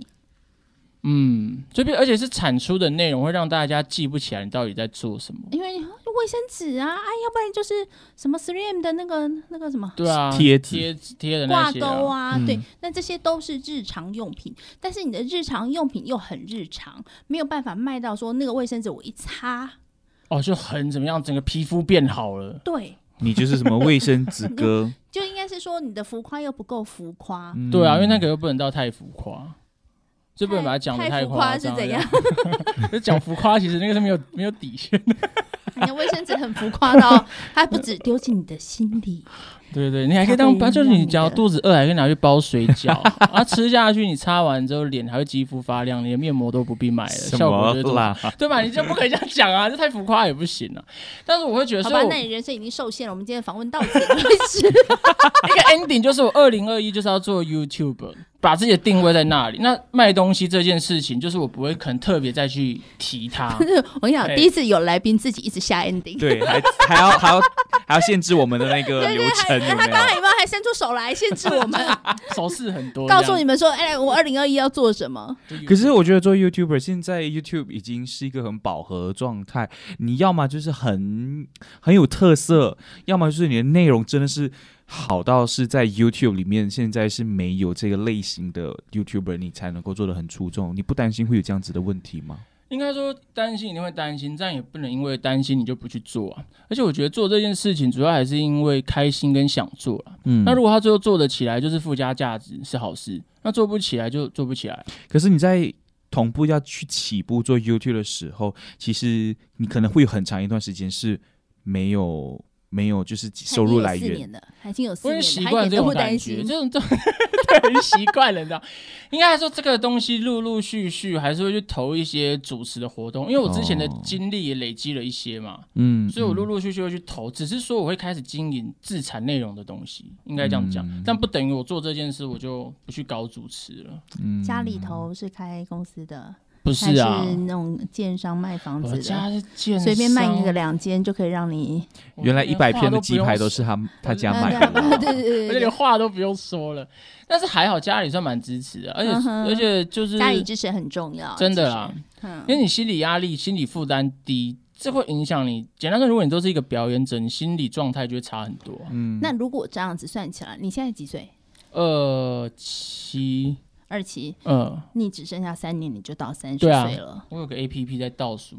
Speaker 1: 嗯，这边而且是产出的内容会让大家记不起来你到底在做什么，
Speaker 2: 因为。卫生纸啊，哎，要不然就是什么 3M 的那个那个什么，
Speaker 1: 对啊，
Speaker 3: 贴
Speaker 1: 贴贴的挂
Speaker 2: 钩啊，
Speaker 1: 嗯、
Speaker 2: 对，那这些都是日常用品，但是你的日常用品又很日常，没有办法卖到说那个卫生纸我一擦，
Speaker 1: 哦，就很怎么样，整个皮肤变好了。
Speaker 2: 对，
Speaker 3: 你就是什么卫生纸哥，<laughs>
Speaker 2: 就应该是说你的浮夸又不够浮夸，
Speaker 1: 嗯、对啊，因为那个又不能到太浮夸。就不能把它讲得太夸张，
Speaker 2: 是怎样？<laughs>
Speaker 1: 就讲浮夸，其实那个是没有没有底线的。<laughs>
Speaker 2: 你的卫生纸很浮夸的哦，它不止丢进你的心里，
Speaker 1: 对对，你还可以当，就是你只要肚子饿，还可以拿去包水饺，啊，吃下去你擦完之后脸还会肌肤发亮，连面膜都不必买了，效果就啦，对吧？你就不可以这样讲啊，这太浮夸也不行了。但是我会觉得，
Speaker 2: 好吧，那你人生已经受限了。我们今天访问到此为止，<laughs>
Speaker 1: 一个 ending 就是我二零二一就是要做 YouTuber。把自己的定位在那里，那卖东西这件事情，就是我不会可能特别再去提它。<laughs>
Speaker 2: 我跟你讲，第一次有来宾自己一直下 ending，
Speaker 3: 对，还还要还要还要限制我们的那个 <laughs> 流程。
Speaker 2: 他刚刚有没有还伸出手来限制我们？<laughs>
Speaker 1: 手势很多，
Speaker 2: 告诉你们说，哎，我二零二一要做什么？
Speaker 3: 可是我觉得做 YouTuber 现在 YouTube 已经是一个很饱和的状态，你要么就是很很有特色，要么就是你的内容真的是。好到是在 YouTube 里面，现在是没有这个类型的 YouTuber，你才能够做的很出众。你不担心会有这样子的问题吗？
Speaker 1: 应该说担心，一定会担心，但也不能因为担心你就不去做啊。而且我觉得做这件事情主要还是因为开心跟想做了。嗯，那如果他最后做得起来，就是附加价值是好事；那做不起来就做不起来。
Speaker 3: 可是你在同步要去起步做 YouTube 的时候，其实你可能会有很长一段时间是没有。没有，就是收入来源。
Speaker 2: 已经有四年了，
Speaker 1: 习惯这种感觉，这种这种 <laughs> 对，习惯了，你知道？应该来说，这个东西陆陆续续还是会去投一些主持的活动，因为我之前的经历也累积了一些嘛，嗯，所以我陆陆续续会去投，只是说我会开始经营自产内容的东西，应该这样讲，但不等于我做这件事我就不去搞主持了。
Speaker 2: 嗯，家里头是开公司的。
Speaker 1: 不是啊，
Speaker 2: 是那种建商卖房子的，
Speaker 1: 随
Speaker 2: 便卖一个两间就可以让你。
Speaker 3: 原来一百片的鸡排都是他他家卖的，<laughs>
Speaker 2: 对对对，
Speaker 1: 而且连话都不用说了。但是还好家里算蛮支持的，而且而且就是
Speaker 2: 家里支持很重要，
Speaker 1: 真的啦。因为你心理压力、心理负担低，这会影响你。简单说，如果你都是一个表演者，你心理状态就会差很多。
Speaker 2: 嗯，那如果这样子算起来，你现在几岁？
Speaker 1: 二七。
Speaker 2: 二期，嗯，你只剩下三年，你就到三十岁了。啊、
Speaker 1: 我有个 A P P 在倒数，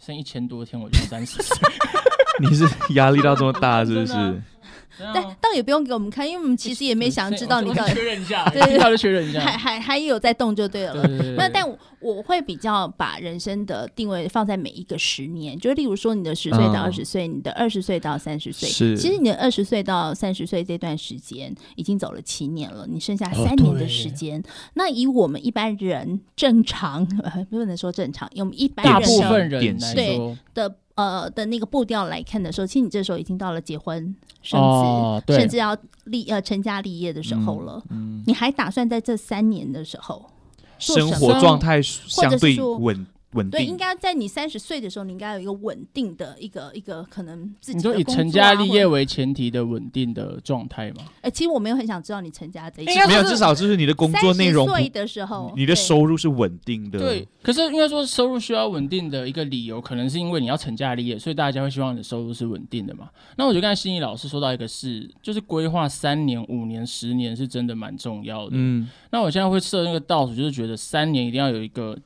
Speaker 1: 剩一千多天我就三十岁。<laughs>
Speaker 3: 你是压力到这么大，是不是？<laughs>
Speaker 2: 但倒也不用给我们看，因为我们其实也没想知道你到底。
Speaker 1: 确认一下，<laughs> 对，确认一下。
Speaker 2: 还还还有在动就对了。那但我会比较把人生的定位放在每一个十年，就例如说你的十岁到二十岁，你的二十岁到三十岁。其实你的二十岁到三十岁这段时间已经走了七年了，你剩下三年的时间。那以我们一般人正常，<laughs> 不能说正常，用一般人
Speaker 1: 大部分人
Speaker 2: 对的。呃的那个步调来看的时候，其实你这时候已经到了结婚生子，哦、甚至要立呃成家立业的时候了。嗯嗯、你还打算在这三年的时候，
Speaker 3: 生活状态相对稳？稳定
Speaker 2: 对，应该在你三十岁的时候，你应该有一个稳定的一个一个可能自己。
Speaker 1: 你说以成家立业为前提的稳定的状态吗？
Speaker 2: 哎、欸，其实我没有很想知道你成家这一。
Speaker 3: 没有，至少就是你的工作内容。
Speaker 2: 岁的时候，
Speaker 3: 你的收入是稳定的。
Speaker 1: 对，可是应该说收入需要稳定的一个理由，可能是因为你要成家立业，所以大家会希望你的收入是稳定的嘛。那我觉得刚才心怡老师说到一个事，就是规划三年、五年、十年是真的蛮重要的。嗯，那我现在会设那个倒数，就是觉得三年一定要有一个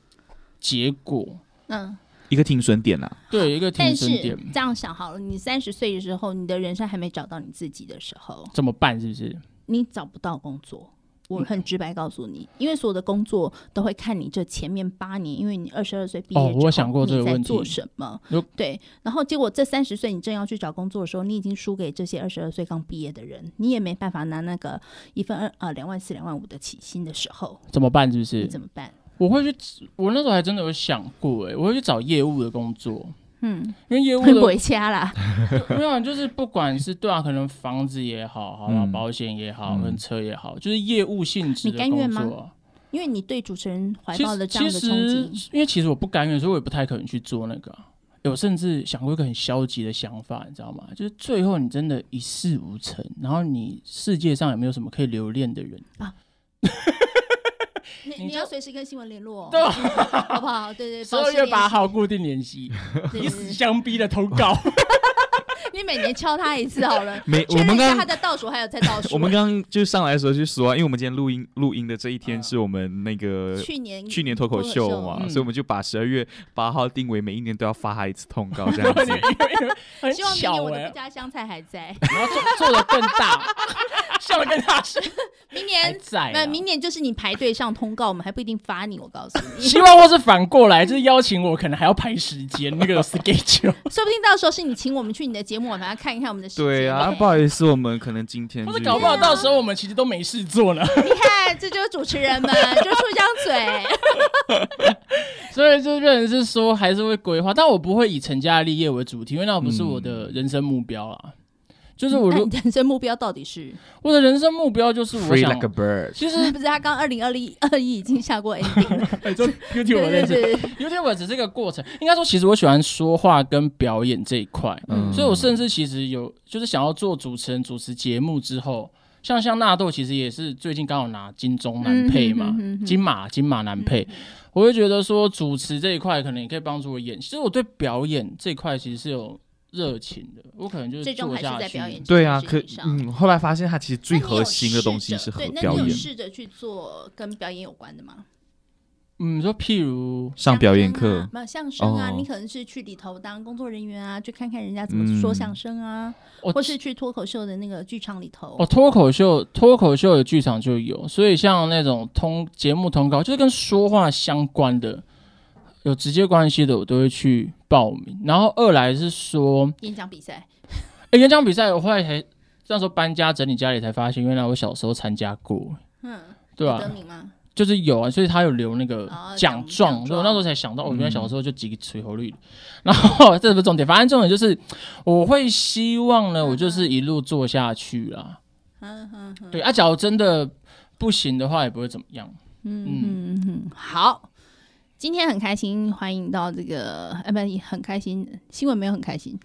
Speaker 1: 结果。
Speaker 2: 嗯，
Speaker 3: 一个停损点啊，
Speaker 1: 对，一个停损点。
Speaker 2: 这样想好了，你三十岁的时候，你的人生还没找到你自己的时候，
Speaker 1: 怎么办？是不是？
Speaker 2: 你找不到工作，我很直白告诉你，因为所有的工作都会看你这前面八年，因为你二十二岁毕业之后，
Speaker 1: 我想过这个问题，你在
Speaker 2: 做什么？对，然后结果这三十岁你正要去找工作的时候，你已经输给这些二十二岁刚毕业的人，你也没办法拿那个一份二呃两万四、两万五的起薪的时候，
Speaker 1: 怎么办？是不是？
Speaker 2: 你怎么办？
Speaker 1: 我会去，我那时候还真的有想过，哎，我会去找业务的工作，
Speaker 2: 嗯，
Speaker 1: 因为业务的
Speaker 2: 回家啦，<laughs>
Speaker 1: 没有，就是不管是对啊，可能房子也好，好吧，保险也好，跟车也好，就是业务性质的工作。
Speaker 2: 因为你对主持人怀抱的这样的憧
Speaker 1: 憬，因为其实我不甘愿，所以我也不太可能去做那个。有甚至想过一个很消极的想法，你知道吗？就是最后你真的一事无成，然后你世界上有没有什么可以留恋的人啊？<laughs>
Speaker 2: 你你要随时跟新闻联络，<laughs>
Speaker 1: 对，
Speaker 2: 好不好？对对，
Speaker 1: 十二月八号固定联系，以死相逼的通告。<laughs>
Speaker 2: 你每年敲他一次好了。<laughs>
Speaker 3: 每，我们刚
Speaker 2: 他的倒数还有在倒数。<laughs>
Speaker 3: 我们刚刚就上来的时候就说，因为我们今天录音录音的这一天是我们那个
Speaker 2: 去年
Speaker 3: 去年脱口秀嘛，所以我们就把十二月八号定为每一年都要发他一次通告这样子。<laughs>
Speaker 2: 希望明年我的不加香菜还在，
Speaker 1: 然后做做的更大。笑得更大声。
Speaker 2: 明年在，那明年就是你排队上通告，我们还不一定发你。我告诉你，
Speaker 1: 希望或是反过来，就是邀请我，可能还要排时间那个 schedule。
Speaker 2: 说不定到时候是你请我们去你的节目目，反正看一看我们的时
Speaker 3: 间。对啊，不好意思，我们可能今天。
Speaker 1: 或者搞不好到时候我们其实都没事做呢。<laughs>
Speaker 2: 你看，这就是主持人们，<laughs> 就出一张嘴。<laughs>
Speaker 1: 所以就认为是说，还是会规划，但我不会以成家立业为主题，因为那不是我的人生目标啦。就是我的
Speaker 2: 人生目标到底是？
Speaker 1: 我的人生目标就是我想，其实 <laughs>
Speaker 2: 不是他刚二零二零二一已经下过 ending 了。
Speaker 1: YouTube 认识，YouTube 只是一个过程。应该说，其实我喜欢说话跟表演这一块，嗯，所以我甚至其实有就是想要做主持人，主持节目之后，像像纳豆其实也是最近刚好拿金钟男配嘛，金马金马男配，我会觉得说主持这一块可能也可以帮助我演。其实我对表演这一块其实是有。热情的，我可能就是最终还
Speaker 3: 是在表演。对啊，可嗯，后来发现他其实最核心的东西是和表演。
Speaker 2: 那你有试着去做跟表演有关的吗？
Speaker 1: 嗯，说譬如
Speaker 3: 上表演课，
Speaker 2: 没有相声啊，你可能是去里头当工作人员啊，去看看人家怎么说相声啊，或是去脱口秀的那个剧场里头。
Speaker 1: 哦，脱口秀，脱口秀的剧场就有，所以像那种通节目通告，就是跟说话相关的。有直接关系的，我都会去报名。然后二来是说
Speaker 2: 演讲比赛，
Speaker 1: 哎，演讲比赛我后来才那时候搬家整理家里才发现，原来我小时候参加过，嗯，对吧？得名吗？就是有啊，所以他有留那个奖状，所以我那时候才想到，我原来小时候就几个吹口绿。<laughs> 然后这不是重点，反正重点就是我会希望呢，我就是一路做下去啦。嗯嗯，对啊，假如真的不行的话，也不会怎么样。嗯
Speaker 2: 嗯嗯，好。今天很开心，欢迎到这个，哎，不，很开心。新闻没有很开心，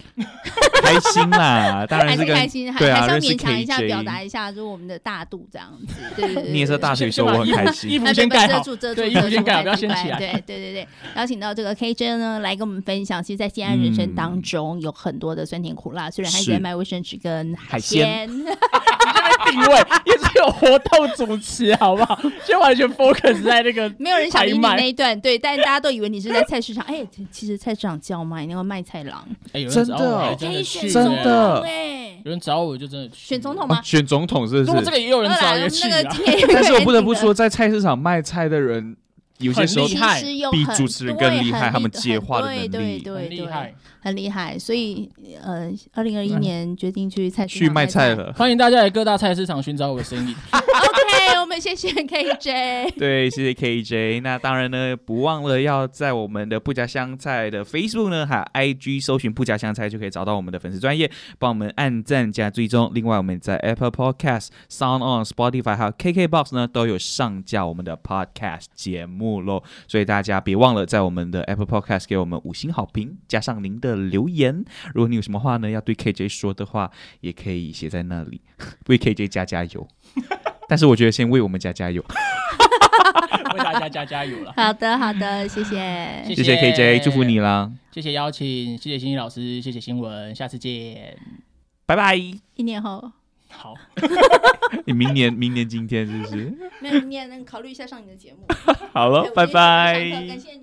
Speaker 3: 开心啦，<laughs> 当然是
Speaker 2: 开心，还是要勉强一下，表达一下，就是我们的大度这样子。对对对，
Speaker 3: 你也是大学生，我很开心。
Speaker 1: 衣服先盖好，遮住遮住，衣服先盖好，不要掀起来。
Speaker 2: 对对对对，邀请到这个 KJ 呢，来跟我们分享，其实，在西安人生当中，有很多的酸甜苦辣，虽然还在卖卫生纸跟海鲜。
Speaker 1: 定位 <laughs> 有活动主持，好不好？就完全 focus 在那个，<laughs>
Speaker 2: 没有人想理你那一段，对，但是大家都以为你是在菜市场。哎，其实菜市场叫卖那个卖菜郎，
Speaker 1: 哎，
Speaker 3: 真的，
Speaker 2: 可以选
Speaker 3: 真的，
Speaker 2: 哎，
Speaker 1: 有人找我就真的
Speaker 2: 选总统吗？
Speaker 3: 选总统是不是？如果
Speaker 1: 这个也有人找也去，<laughs>
Speaker 3: 但是我不得不说，在菜市场卖菜的人。有些时候比主持人更厉害，他们接话的能力
Speaker 2: 对对对，
Speaker 1: 厉害，
Speaker 2: 很厉害。所以，呃，二零二一年决定去菜市
Speaker 3: 去卖菜了，<laughs>
Speaker 1: 欢迎大家来各大菜市场寻找我的身影。<laughs>
Speaker 2: 我们谢谢 KJ。<laughs>
Speaker 3: 对，谢谢 KJ。那当然呢，不忘了要在我们的不加香菜的 Facebook 呢，还有 IG 搜寻不加香菜，就可以找到我们的粉丝专业，帮我们按赞加追踪。另外，我们在 Apple Podcast、Sound On、Spotify 还有 KKBox 呢，都有上架我们的 Podcast 节目喽。所以大家别忘了在我们的 Apple Podcast 给我们五星好评，加上您的留言。如果你有什么话呢，要对 KJ 说的话，也可以写在那里，<laughs> 为 KJ 加加油。<laughs> 但是我觉得先为我们加加油，
Speaker 1: 为大家加加油了。
Speaker 2: 好的，好的，谢谢，
Speaker 3: 谢谢 KJ，祝福你啦。
Speaker 1: 谢谢邀请，谢谢心怡老师，谢谢新闻，下次见，
Speaker 3: 拜拜。
Speaker 2: 一年后。
Speaker 1: 好，<laughs>
Speaker 3: 你明年明年今天是不是？
Speaker 2: 没有，明年能考虑一下上你的节目。<laughs>
Speaker 3: 好了，拜拜。
Speaker 2: 感谢你。